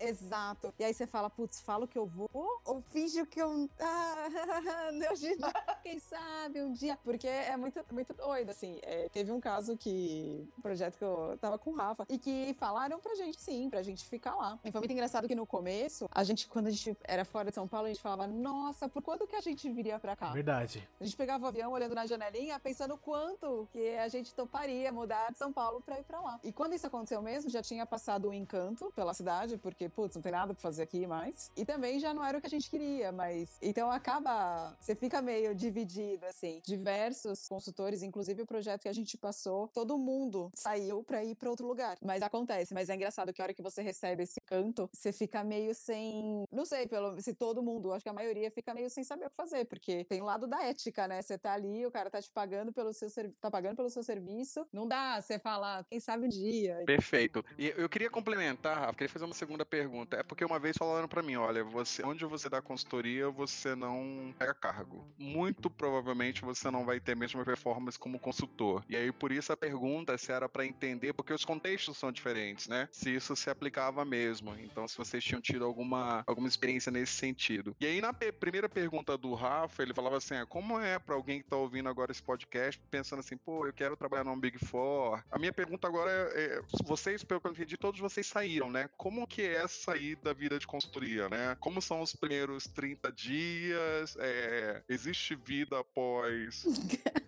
Exato. E aí você fala, putz, falo que eu vou ou finjo que eu. Ah, gente, quem sabe um dia. Porque é muito, muito doido, assim. É, teve um caso que. Um projeto que eu tava com o Rafa. E que falaram pra gente, sim, pra gente ficar lá. E foi muito engraçado que no começo, a gente, quando a gente era fora de São Paulo, a gente falava, nossa, por quando que a gente viria pra cá? Verdade. A gente pegava o avião olhando na janelinha, pensando quanto que a gente toparia mudar de São Paulo pra ir pra lá. E quando isso aconteceu mesmo, já tinha passado o encanto pela cidade, porque, putz, não tem nada pra fazer aqui mais. E também já não era o que a gente queria, mas. Então acaba. Você fica meio dividido, assim. Diversos consultores, inclusive o projeto que a gente passou, todo mundo saiu pra ir pra outro lugar. Mas acontece. Mas é engraçado que a hora que você recebe esse canto, você fica meio sem. Não sei pelo, se todo mundo, acho que a maioria fica meio sem saber o que fazer, porque tem o lado da ética, né? Você tá ali, o cara tá te pagando pelo seu serviço, tá pagando pelo seu serviço. Não dá você falar, quem sabe um dia. Perfeito. E eu queria complementar, Rafa, queria fazer uma segunda pergunta. É porque uma vez falaram pra mim, olha, você, onde você dá consultoria, você não pega cargo. Muito provavelmente você não vai ter a mesma performance como consultor. E aí por isso a pergunta se era pra entender, porque os contextos são diferentes, né? Se isso se aplicava mesmo. Então se vocês tinham tido alguma, alguma experiência nesse sentido. E aí na primeira pergunta do Rafa, ele falava assim, ah, como é pra alguém que tá ouvindo agora esse podcast, pensando assim, pô, eu quero trabalhar num Big Four. A minha pergunta agora é, é, vocês, pelo que eu entendi, todos vocês saíram, né? Como que é sair da vida de consultoria, né? Como são os primeiros 30 dias? É, existe vida após,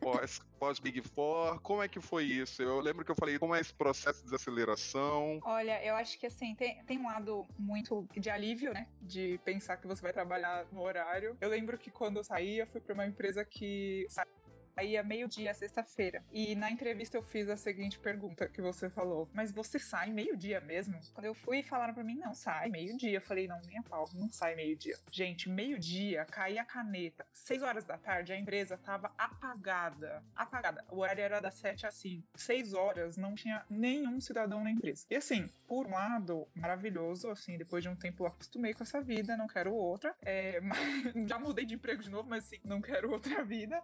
pós, pós Big Four? Como é que foi isso? Eu lembro que eu falei, como é esse processo de desaceleração? Olha, eu acho que assim, tem, tem um lado muito de alívio, né? De pensar que você vai trabalhar no horário. Eu lembro que quando eu saí, eu fui pra uma empresa que saía meio-dia, sexta-feira. E na entrevista eu fiz a seguinte pergunta que você falou: Mas você sai meio-dia mesmo? Quando eu fui, falaram pra mim: Não, sai meio-dia. Eu falei: Não, nem pau, não sai meio-dia. Gente, meio-dia, caía a caneta. Seis horas da tarde, a empresa tava apagada. Apagada. O horário era das sete às cinco. Seis horas, não tinha nenhum cidadão na empresa. E assim, por um lado, maravilhoso, assim, depois de um tempo eu acostumei com essa vida, não quero outra. É, mas- já mudei de emprego de novo, mas assim, não quero outra vida.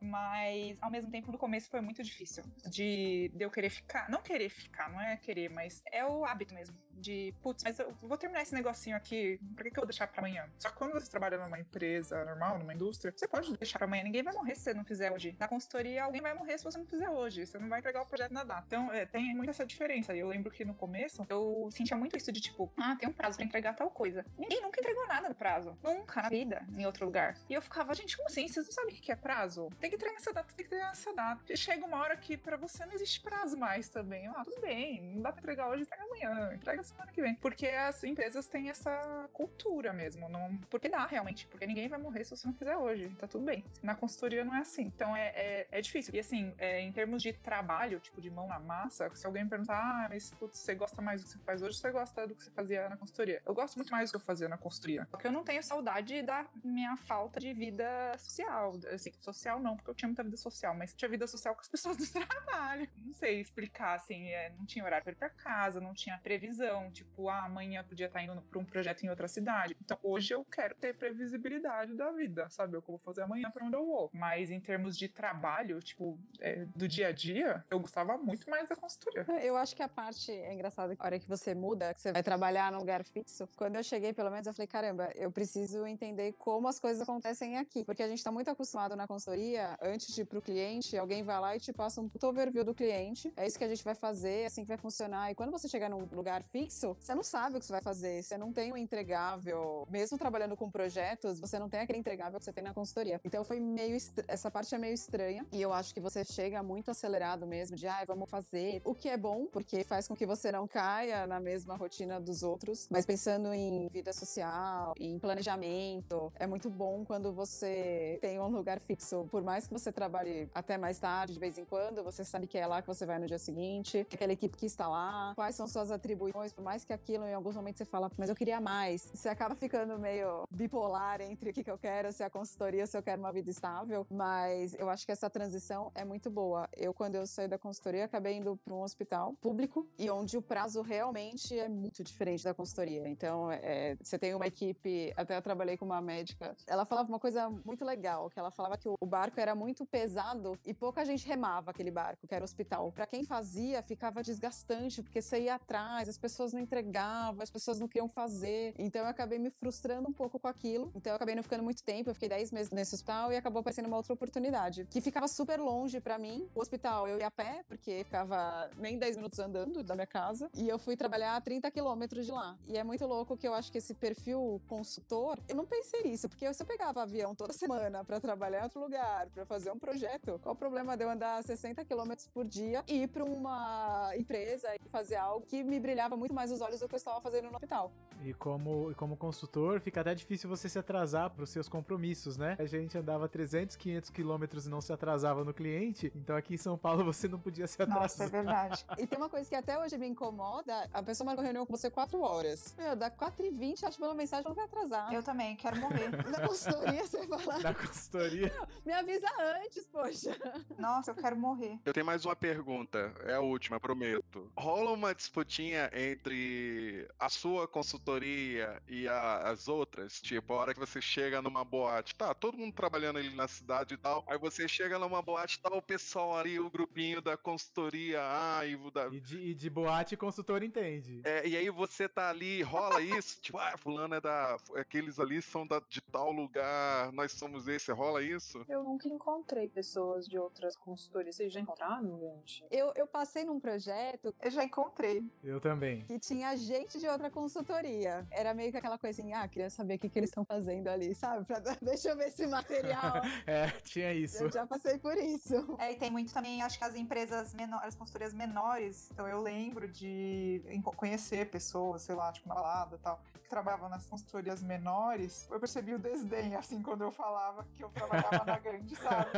Ao mesmo tempo, no começo foi muito difícil. De, de eu querer ficar. Não querer ficar, não é querer, mas é o hábito mesmo. De, putz, mas eu vou terminar esse negocinho aqui, por que, que eu vou deixar pra amanhã? Só que quando você trabalha numa empresa normal, numa indústria, você pode deixar pra amanhã. Ninguém vai morrer se você não fizer hoje. Na consultoria, alguém vai morrer se você não fizer hoje. Você não vai entregar o projeto na data. Então, é, tem muito essa diferença. Eu lembro que no começo, eu sentia muito isso de tipo, ah, tem um prazo pra entregar tal coisa. Ninguém nunca entregou nada no prazo. Nunca na vida, em outro lugar. E eu ficava, gente, como assim? Vocês não sabem o que é prazo? Tem que entregar essa data, tem que entregar essa data. Chega uma hora que pra você não existe prazo mais também. Ah, tudo bem, não dá pra entregar hoje, entrega amanhã, entrega semana que vem. Porque as empresas têm essa cultura mesmo. Não... Porque dá, realmente. Porque ninguém vai morrer se você não fizer hoje. Tá tudo bem. Na consultoria não é assim. Então é, é, é difícil. E assim, é, em termos de trabalho, tipo, de mão na massa, se alguém me perguntar, ah, mas putz, você gosta mais do que você faz hoje, você gosta do que você fazia na consultoria. Eu gosto muito mais do que eu fazia na consultoria. Porque eu não tenho saudade da minha falta de vida social. Assim, social não, porque eu tinha muita vida social social, mas tinha vida social com as pessoas do trabalho. Não sei explicar, assim, é, não tinha horário pra ir pra casa, não tinha previsão, tipo, ah, amanhã podia estar indo pra um projeto em outra cidade. Então, hoje eu quero ter previsibilidade da vida, saber o que eu vou fazer amanhã, pra onde eu vou. Mas em termos de trabalho, tipo, é, do dia a dia, eu gostava muito mais da consultoria. Eu acho que a parte é engraçada, a hora que você muda, que você vai trabalhar num lugar fixo, quando eu cheguei, pelo menos, eu falei, caramba, eu preciso entender como as coisas acontecem aqui. Porque a gente tá muito acostumado na consultoria, antes de ir pro cliente, alguém vai lá e te passa um overview do cliente, é isso que a gente vai fazer, é assim que vai funcionar. E quando você chegar num lugar fixo, você não sabe o que você vai fazer, você não tem um entregável. Mesmo trabalhando com projetos, você não tem aquele entregável que você tem na consultoria. Então foi meio. Essa parte é meio estranha. E eu acho que você chega muito acelerado mesmo, de, ah, vamos fazer. O que é bom, porque faz com que você não caia na mesma rotina dos outros. Mas pensando em vida social, em planejamento, é muito bom quando você tem um lugar fixo. Por mais que você trabalhe até mais tarde, de vez em quando, você sabe que é lá que você vai no dia seguinte, que aquela equipe que está lá, quais são suas atribuições, por mais que aquilo em alguns momentos você fala, mas eu queria mais. Você acaba ficando meio bipolar entre o que, que eu quero, se é a consultoria, se eu quero uma vida estável. Mas eu acho que essa transição é muito boa. Eu, quando eu saí da consultoria, acabei indo para um hospital público e onde o prazo realmente é muito diferente da consultoria. Então, é, você tem uma equipe, até eu trabalhei com uma médica, ela falava uma coisa muito legal, que ela falava que o barco era muito pesado e pouca gente remava aquele barco, que era o hospital. Para quem fazia, ficava desgastante, porque você ia atrás, as pessoas não entregavam, as pessoas não queriam fazer. Então eu acabei me frustrando um pouco com aquilo. Então eu acabei não ficando muito tempo, eu fiquei 10 meses nesse hospital e acabou aparecendo uma outra oportunidade, que ficava super longe para mim. O hospital eu ia a pé, porque ficava nem 10 minutos andando da minha casa, e eu fui trabalhar a 30 quilômetros de lá. E é muito louco que eu acho que esse perfil consultor, eu não pensei nisso, porque se eu pegava avião toda semana para trabalhar em outro lugar, para fazer um projeto, qual o problema de eu andar 60 quilômetros por dia e ir para uma empresa e fazer algo que me brilhava muito mais os olhos do que eu estava fazendo no hospital? E como, e como consultor, fica até difícil você se atrasar pros seus compromissos, né? A gente andava 300, 500 quilômetros e não se atrasava no cliente, então aqui em São Paulo você não podia se atrasar. Nossa, é verdade. E tem uma coisa que até hoje me incomoda: a pessoa marcou reunião com você 4 horas. Meu, dá 4 e 20 acho pela mensagem, não vai atrasar. Eu também, quero morrer. Na consultoria, você fala, Na consultoria. me avisa antes, poxa. Nossa, eu quero morrer. Eu tenho mais uma pergunta, é a última, prometo. Rola uma disputinha entre a sua consultoria e a- as outras? Tipo, a hora que você chega numa boate, tá, todo mundo trabalhando ali na cidade e tal, aí você chega numa boate, tá o pessoal ali, o grupinho da consultoria, ah, e da... E de, e de boate, consultor entende. É, e aí você tá ali, rola isso, tipo, ah, fulano é da. Aqueles ali são da, de tal lugar, nós somos esse, rola isso? Eu nunca encontrei pessoas de outras consultorias. Vocês já encontraram, gente? Eu, eu passei num projeto Eu já encontrei. Eu também. que tinha gente de outra consultoria. Era meio que aquela coisa assim, ah, queria saber o que, que eles estão fazendo ali, sabe? Pra, deixa eu ver esse material. É, tinha isso. eu já passei por isso. É, e tem muito também, acho que as empresas menores, as consultorias menores. Então eu lembro de conhecer pessoas, sei lá, tipo, na balada e tal, que trabalhavam nas consultorias menores. Eu percebi o desdém, assim, quando eu falava que eu trabalhava na grande, sabe?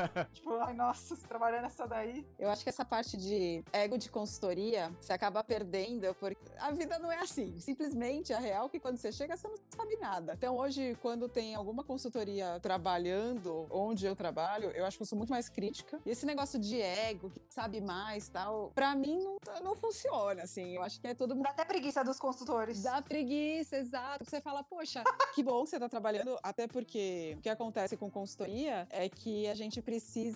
Tipo, ai, nossa, trabalhando nessa daí. Eu acho que essa parte de ego de consultoria, você acaba perdendo, porque a vida não é assim. Simplesmente a real é que quando você chega, você não sabe nada. Então, hoje, quando tem alguma consultoria trabalhando onde eu trabalho, eu acho que eu sou muito mais crítica. E esse negócio de ego, que sabe mais tal, pra mim não, não funciona, assim. Eu acho que é todo mundo. Dá até preguiça dos consultores. Dá preguiça, exato. Você fala, poxa, que bom que você tá trabalhando, até porque o que acontece com consultoria é que a gente precisa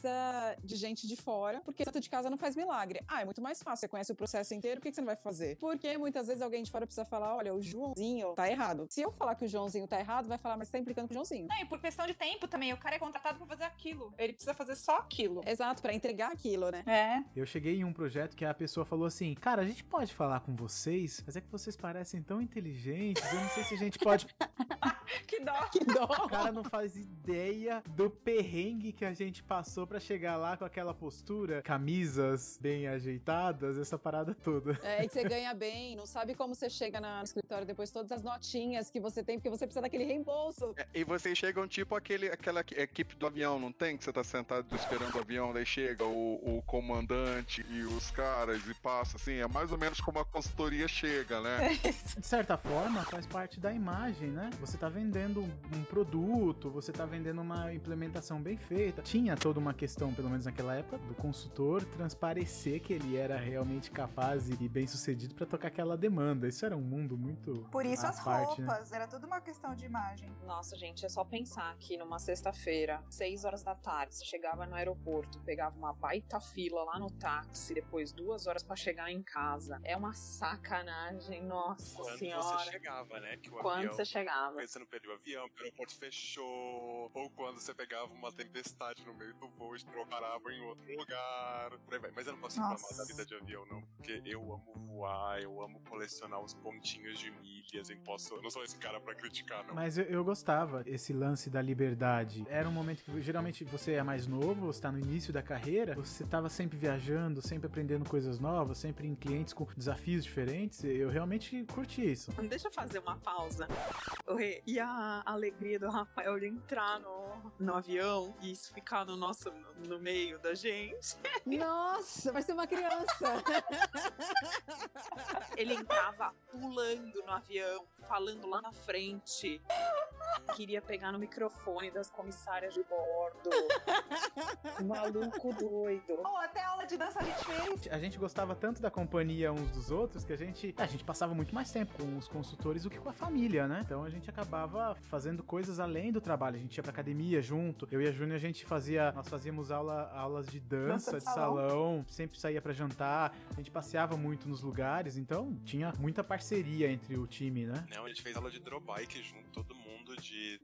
de gente de fora, porque tanto de casa não faz milagre. Ah, é muito mais fácil, você conhece o processo inteiro, por que que você não vai fazer? Porque muitas vezes alguém de fora precisa falar, olha, o Joãozinho tá errado. Se eu falar que o Joãozinho tá errado, vai falar, mas você tá implicando com o Joãozinho. Não, e por questão de tempo também, o cara é contratado pra fazer aquilo. Ele precisa fazer só aquilo. Exato, pra entregar aquilo, né? É. Eu cheguei em um projeto que a pessoa falou assim: Cara, a gente pode falar com vocês, mas é que vocês parecem tão inteligentes. Eu não sei se a gente pode. Que dó. Que dó. O cara não faz ideia do perrengue que a gente passou pra chegar lá com aquela postura, camisas bem ajeitadas, essa parada toda. É, e que você ganha bem, não sabe como você chega na- no escritório depois todas as notinhas que você tem, porque você precisa daquele reembolso. É, E vocês chegam tipo aquele, aquela equi- equipe do avião, não tem? Que você tá sentado esperando o avião, daí chega o, o comandante e os caras e passa assim, é mais ou menos como a consultoria chega, né? De certa forma, faz parte da imagem, né? Você tá vendendo um produto, você tá vendendo uma implementação bem feita. Tinha toda uma questão, pelo menos naquela época, do consultor transparecer que ele era realmente capaz e bem sucedido pra tocar aquela demanda. Isso era um mundo muito. Por isso à as parte, né? roupas, era tudo uma questão de imagem. Nossa, gente, é só pensar que numa sexta-feira, seis horas da tarde, você chegava no aeroporto, pegava uma baita fila lá no táxi, depois duas horas pra chegar em casa. É uma sacanagem, nossa Quando senhora. você chegava, né? Que o Quando avião... você chegava. Você não perdeu o avião, o aeroporto fechou. Ou quando você pegava uma tempestade no meio do voo e parava em outro lugar. Por aí vai. Mas eu não posso reclamar Nossa. da vida de avião, não. Porque eu amo voar, eu amo colecionar os pontinhos de milhas. Eu, posso... eu não sou esse cara pra criticar, não. Mas eu, eu gostava esse lance da liberdade. Era um momento que geralmente você é mais novo, você tá no início da carreira, você tava sempre viajando, sempre aprendendo coisas novas, sempre em clientes com desafios diferentes. Eu realmente curti isso. Deixa eu fazer uma pausa. E a alegria do Rafael de entrar no, no avião e isso ficar no nosso no, no meio da gente. Nossa, vai ser uma criança. Ele entrava pulando no avião, falando lá na frente. Queria pegar no microfone das comissárias de bordo. Maluco doido. Ou até aula de dança a gente fez. A gente gostava tanto da companhia uns dos outros que a gente, a gente passava muito mais tempo com os consultores do que com a família, né? Então a gente acabava fazendo coisas além do trabalho. A gente ia pra academia junto. Eu e a Júnia a gente fazia, nós fazíamos aula, aulas de dança, Dança de de salão. sempre saía pra jantar. A gente passeava muito nos lugares, então tinha muita parceria entre o time, né? Não, a gente fez aula de hidrobike junto, todo mundo de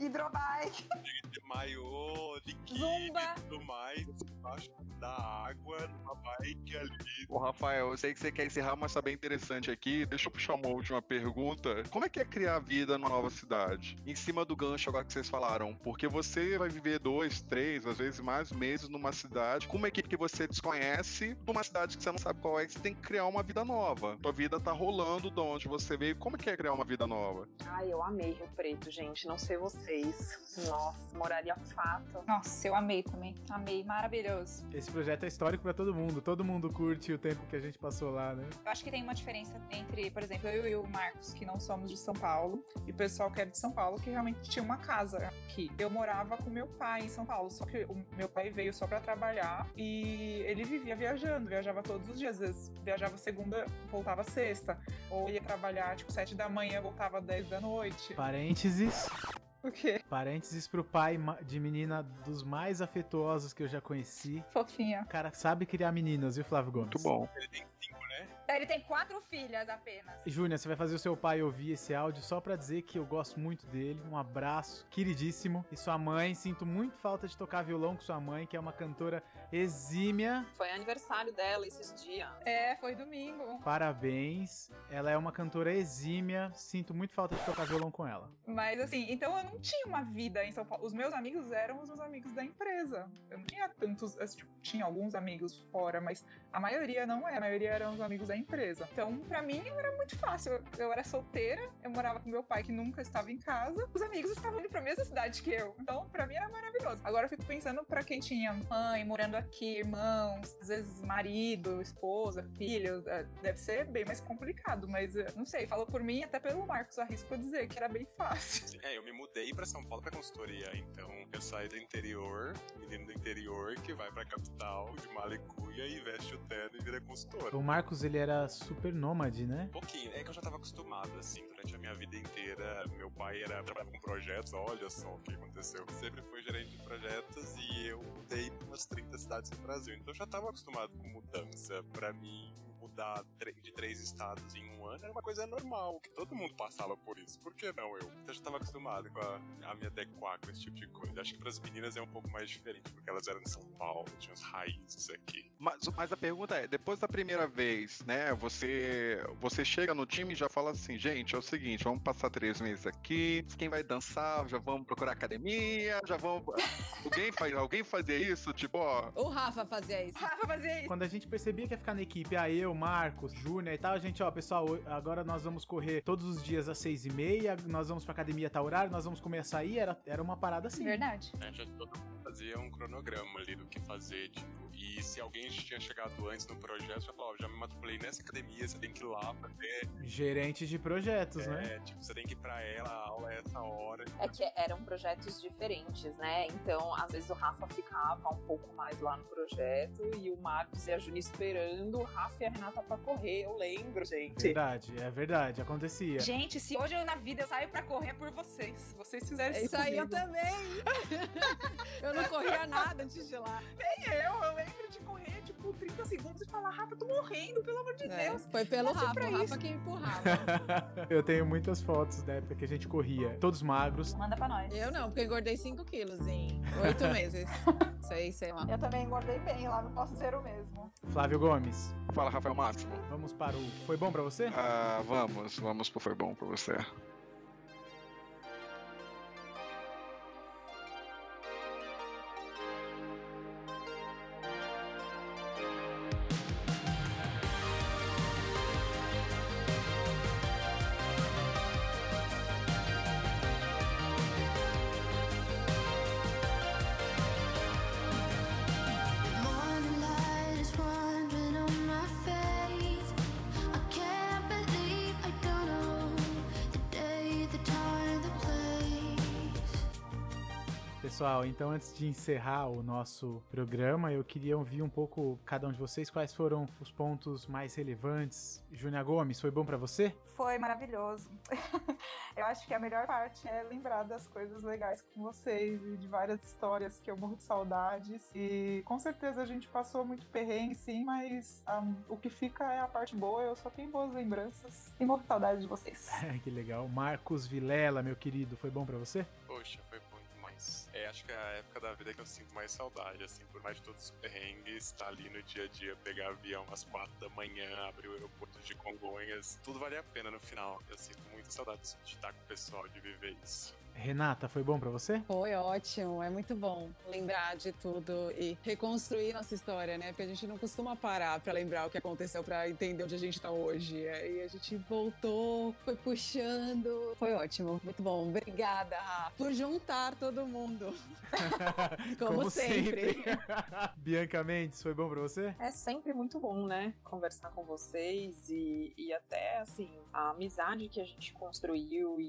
Hidrobike. de maiô, de kit Zumba. e tudo mais, embaixo da água, numa bike ali. Ô, Rafael, eu sei que você quer encerrar, mas tá bem interessante aqui. Deixa eu puxar uma última pergunta. Como é que é criar vida numa nova cidade? Em cima do gancho agora que vocês falaram. Porque você vai viver dois, três, às vezes mais meses numa cidade, com uma equipe que você desconhece, numa cidade que você não sabe qual é, que você tem que criar uma vida nova. Tua vida tá rolando de onde você veio. Como é que é criar uma vida nova? Ai, eu amei Rio Preto, gente. Não sei vocês. Nossa, moraria fato. Nossa, eu amei também. Amei, maravilhoso. Esse projeto é histórico pra todo mundo. Todo mundo curte o tempo que a gente passou lá, né? Eu acho que tem uma diferença entre, por exemplo, eu e o Marcos, que não somos de São Paulo, e o pessoal que é de São Paulo, que realmente tinha uma casa aqui. Eu morava com meu pai em São Paulo, só que o meu pai veio só pra trabalhar e ele vivia viajando, viajava todos os dias. Às vezes viajava segunda, voltava sexta. Ou ia trabalhar, tipo, sete da manhã, voltava dez da noite. Parênteses. O quê? Parênteses pro pai de menina dos mais afetuosos que eu já conheci. Fofinha. O cara sabe criar meninas, viu, Flávio Gomes? Muito bom. Ele tem cinco? Ele tem quatro filhas apenas. Júnior, você vai fazer o seu pai ouvir esse áudio só pra dizer que eu gosto muito dele. Um abraço, queridíssimo. E sua mãe, sinto muito falta de tocar violão com sua mãe, que é uma cantora exímia. Foi aniversário dela esses dias. É, foi domingo. Parabéns. Ela é uma cantora exímia. Sinto muito falta de tocar violão com ela. Mas assim, então eu não tinha uma vida em São Paulo. Os meus amigos eram os meus amigos da empresa. Eu não tinha tantos. assim, tipo, tinha alguns amigos fora, mas a maioria não é. A maioria eram os amigos da empresa. Então, pra mim, era muito fácil. Eu, eu era solteira, eu morava com meu pai que nunca estava em casa. Os amigos estavam indo pra mesma cidade que eu. Então, pra mim era maravilhoso. Agora eu fico pensando pra quem tinha mãe morando aqui, irmãos, às vezes marido, esposa, filhos. é, Deve ser bem mais complicado, mas é, não sei. Falou por mim, até pelo Marcos, arrisco dizer que era bem fácil. É, eu me mudei pra São Paulo pra consultoria, então eu saí do interior, menino do interior, que vai pra capital de Malicuia e veste o terno e vira consultor. O Marcos, ele era super nômade, né? Um pouquinho, é que eu já tava acostumado, assim, durante a minha vida inteira. Meu pai era, trabalhava com projetos, olha só o que aconteceu. Sempre fui gerente de projetos e eu mudei umas 30 cidades no Brasil. Então eu já tava acostumado com mudança. Pra mim, mudar de três estados em um ano era uma coisa normal, que todo mundo passava por isso. Por que não eu? Então eu já tava acostumado com a, a me adequar com esse tipo de coisa. Acho que pras meninas é um pouco mais diferente, porque elas eram de São Paulo, tinham as raízes aqui. Mas, mas a pergunta é, depois da primeira vez, né, você, você chega no time e já fala assim, gente, é o seguinte, vamos passar três meses aqui, quem vai dançar, já vamos procurar academia, já vamos... alguém, faz, alguém fazia isso? Tipo, ó, O Rafa fazia isso. Rafa fazia isso. Quando a gente percebia que ia ficar na equipe, ah, eu, Marcos, Júnior e tal, gente, ó, pessoal, agora nós vamos correr todos os dias às seis e meia, nós vamos pra academia a tal horário, nós vamos comer açaí, era, era uma parada assim. Verdade. né? Já todo mundo fazia um cronograma ali do que fazer, tipo, e se alguém tinha chegado antes no projeto, já falava, ó, já me matriculei nessa academia, você tem que ir lá fazer, Gerente de projetos, né? é, tipo, você tem que ir pra ela, a aula é essa hora. É que eram projetos diferentes, né? Então, às vezes o Rafa ficava um pouco mais lá no projeto e o Marcos e a Juni esperando o Rafa e a Renata pra correr. Eu lembro, gente. Verdade, é verdade, acontecia. Gente, se hoje eu na vida eu saio pra correr é por vocês. Se vocês fizerem É isso isso aí, eu também. eu não corria nada antes de lá. Nem eu, eu lembro de correr, tipo, 30 segundos e falar, Rafa, eu tô morrendo, pelo amor de É, Deus. foi pelo Rafa, pra o Rafa isso. que empurrava. eu tenho muitas fotos da época que a gente corria, todos magros. Manda pra nós. Eu não, porque eu engordei 5 quilos em 8 meses. Sei, sei lá. Eu também engordei bem lá, não posso dizer o mesmo. Flávio Gomes, Fala, Rafael Máximo. vamos para o. Foi bom pra você? Ah, vamos, vamos pro Foi Bom pra você. Pessoal, então antes de encerrar o nosso programa, eu queria ouvir um pouco cada um de vocês quais foram os pontos mais relevantes. Júnior Gomes, foi bom pra você? Foi maravilhoso. eu acho que a melhor parte é lembrar das coisas legais com vocês e de várias histórias que eu morro de saudades. E com certeza a gente passou muito perrengue, sim, mas ah, o que fica é a parte boa. Eu só tenho boas lembranças e morro de saudade de vocês. que legal. Marcos Vilela, meu querido, foi bom pra você? Poxa, foi. É, acho que é a época da vida que eu sinto mais saudade, assim, por mais de todos os perrengues, estar ali no dia a dia, pegar avião às quatro da manhã, abrir o aeroporto de Congonhas, tudo vale a pena no final. Eu sinto muita saudade de estar com o pessoal, de viver isso. Renata, foi bom pra você? Foi ótimo, é muito bom lembrar de tudo e reconstruir nossa história, né? Porque a gente não costuma parar pra lembrar o que aconteceu pra entender onde a gente tá hoje. Aí a gente voltou, foi puxando. Foi ótimo, muito bom. Obrigada, Rafa, por juntar todo mundo. Como sempre. Bianca Mendes, foi bom pra você? É sempre muito bom, né? Conversar com vocês e, e até, assim, a amizade que a gente construiu e,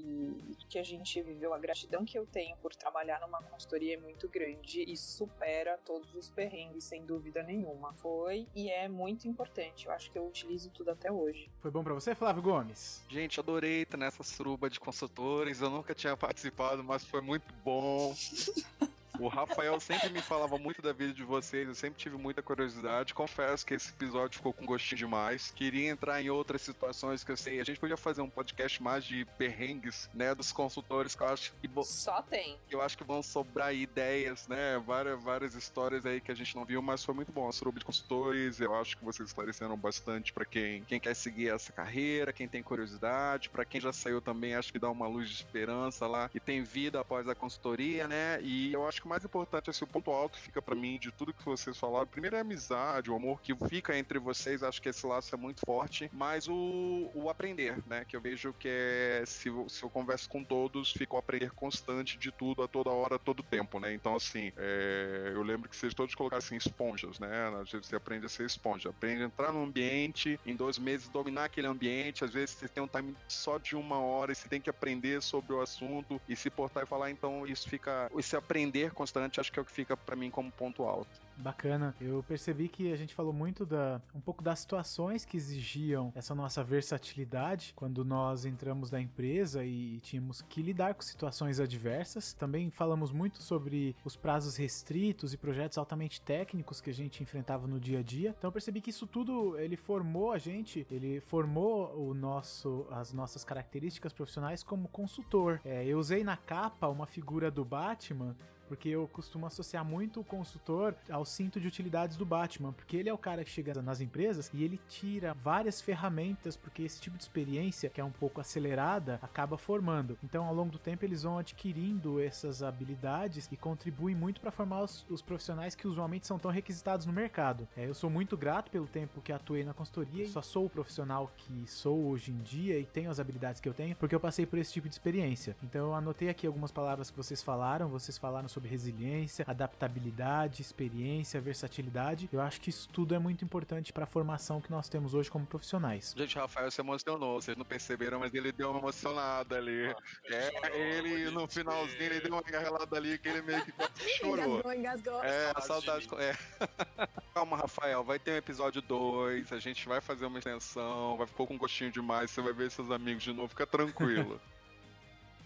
e que a gente viveu, a gratidão que eu tenho por trabalhar numa consultoria é muito grande e supera todos os perrengues, sem dúvida nenhuma. Foi e é muito importante. Eu acho que eu utilizo tudo até hoje. Foi bom pra você, Flávio Gomes? Gente, adorei estar nessa suruba de consultores. Eu nunca tinha participado, mas foi muito bom. O Rafael sempre me falava muito da vida de vocês, eu sempre tive muita curiosidade. Confesso que esse episódio ficou com gostinho demais. Queria entrar em outras situações que eu sei. A gente podia fazer um podcast mais de perrengues, né, dos consultores, que eu acho que, Só tem. eu acho que vão sobrar ideias, né? Várias, várias histórias aí que a gente não viu, mas foi muito bom. A suruba de consultores, eu acho que vocês esclareceram bastante pra quem, quem quer seguir essa carreira, quem tem curiosidade, pra quem já saiu também, acho que dá uma luz de esperança lá e tem vida após a consultoria, né? E eu acho que mais importante, assim, o ponto alto fica pra mim de tudo que vocês falaram. Primeiro é a amizade, o amor que fica entre vocês, acho que esse laço é muito forte, mas o, o aprender, né? Que eu vejo que é, se, se eu converso com todos, fica o aprender constante de tudo, a toda hora, a todo tempo, né? Então, assim, é, eu lembro que vocês todos colocassem esponjas, né? Às vezes você aprende a ser esponja, aprende a entrar no ambiente, em dois meses dominar aquele ambiente, às vezes você tem um time só de uma hora e você tem que aprender sobre o assunto e se portar e falar, então isso fica, esse aprender constante, acho que é o que fica pra mim como ponto alto. Bacana. Eu percebi que a gente falou muito da um pouco das situações que exigiam essa nossa versatilidade quando nós entramos na empresa e tínhamos que lidar com situações adversas. Também falamos muito sobre os prazos restritos e projetos altamente técnicos que a gente enfrentava no dia a dia. Então eu percebi que isso tudo ele formou a gente, ele formou o nosso as nossas características profissionais como consultor. É, eu usei na capa uma figura do Batman porque eu costumo associar muito o consultor ao cinto de utilidades do Batman, porque ele é o cara que chega nas empresas e ele tira várias ferramentas, porque esse tipo de experiência, que é um pouco acelerada, acaba formando. Então, ao longo do tempo, eles vão adquirindo essas habilidades e contribuem muito para formar os, os profissionais que usualmente são tão requisitados no mercado. É, eu sou muito grato pelo tempo que atuei na consultoria e só sou o profissional que sou hoje em dia e tenho as habilidades que eu tenho porque eu passei por esse tipo de experiência. Então, eu anotei aqui algumas palavras que vocês falaram. Vocês falaram sobre resiliência, adaptabilidade, experiência, versatilidade. Eu acho que isso tudo é muito importante para a formação que nós temos hoje como profissionais. Gente, Rafael se emocionou, vocês não perceberam, mas ele deu uma emocionada ali. É, ele no finalzinho ele deu uma garrelada ali que ele meio que chorou. Engasgou, engasgou. É, Saudade saudade. É. Calma, Rafael, vai ter um episódio 2, a gente vai fazer uma extensão, vai ficou com gostinho demais, você vai ver seus amigos de novo, fica tranquilo.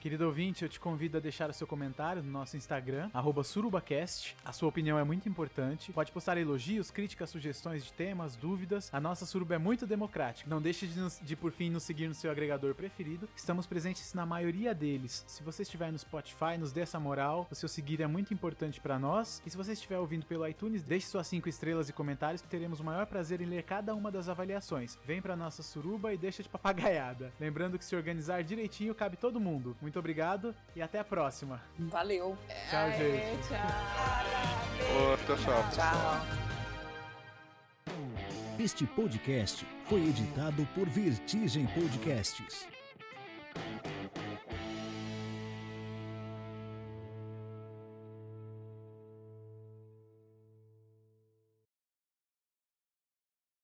Querido ouvinte, eu te convido a deixar o seu comentário no nosso Instagram, surubacast. A sua opinião é muito importante. Pode postar elogios, críticas, sugestões de temas, dúvidas. A nossa suruba é muito democrática. Não deixe de, nos- de, por fim, nos seguir no seu agregador preferido. Estamos presentes na maioria deles. Se você estiver no Spotify, nos dê essa moral. O seu seguir é muito importante para nós. E se você estiver ouvindo pelo iTunes, deixe suas cinco estrelas e comentários que teremos o maior prazer em ler cada uma das avaliações. Vem pra nossa suruba e deixa de papagaiada. Lembrando que se organizar direitinho cabe todo mundo. Muito obrigado e até a próxima. Valeu. Tchau, gente. Aê, tchau. Ô, tchau, tchau. Tchau. Este podcast foi editado por Vertigem Podcasts.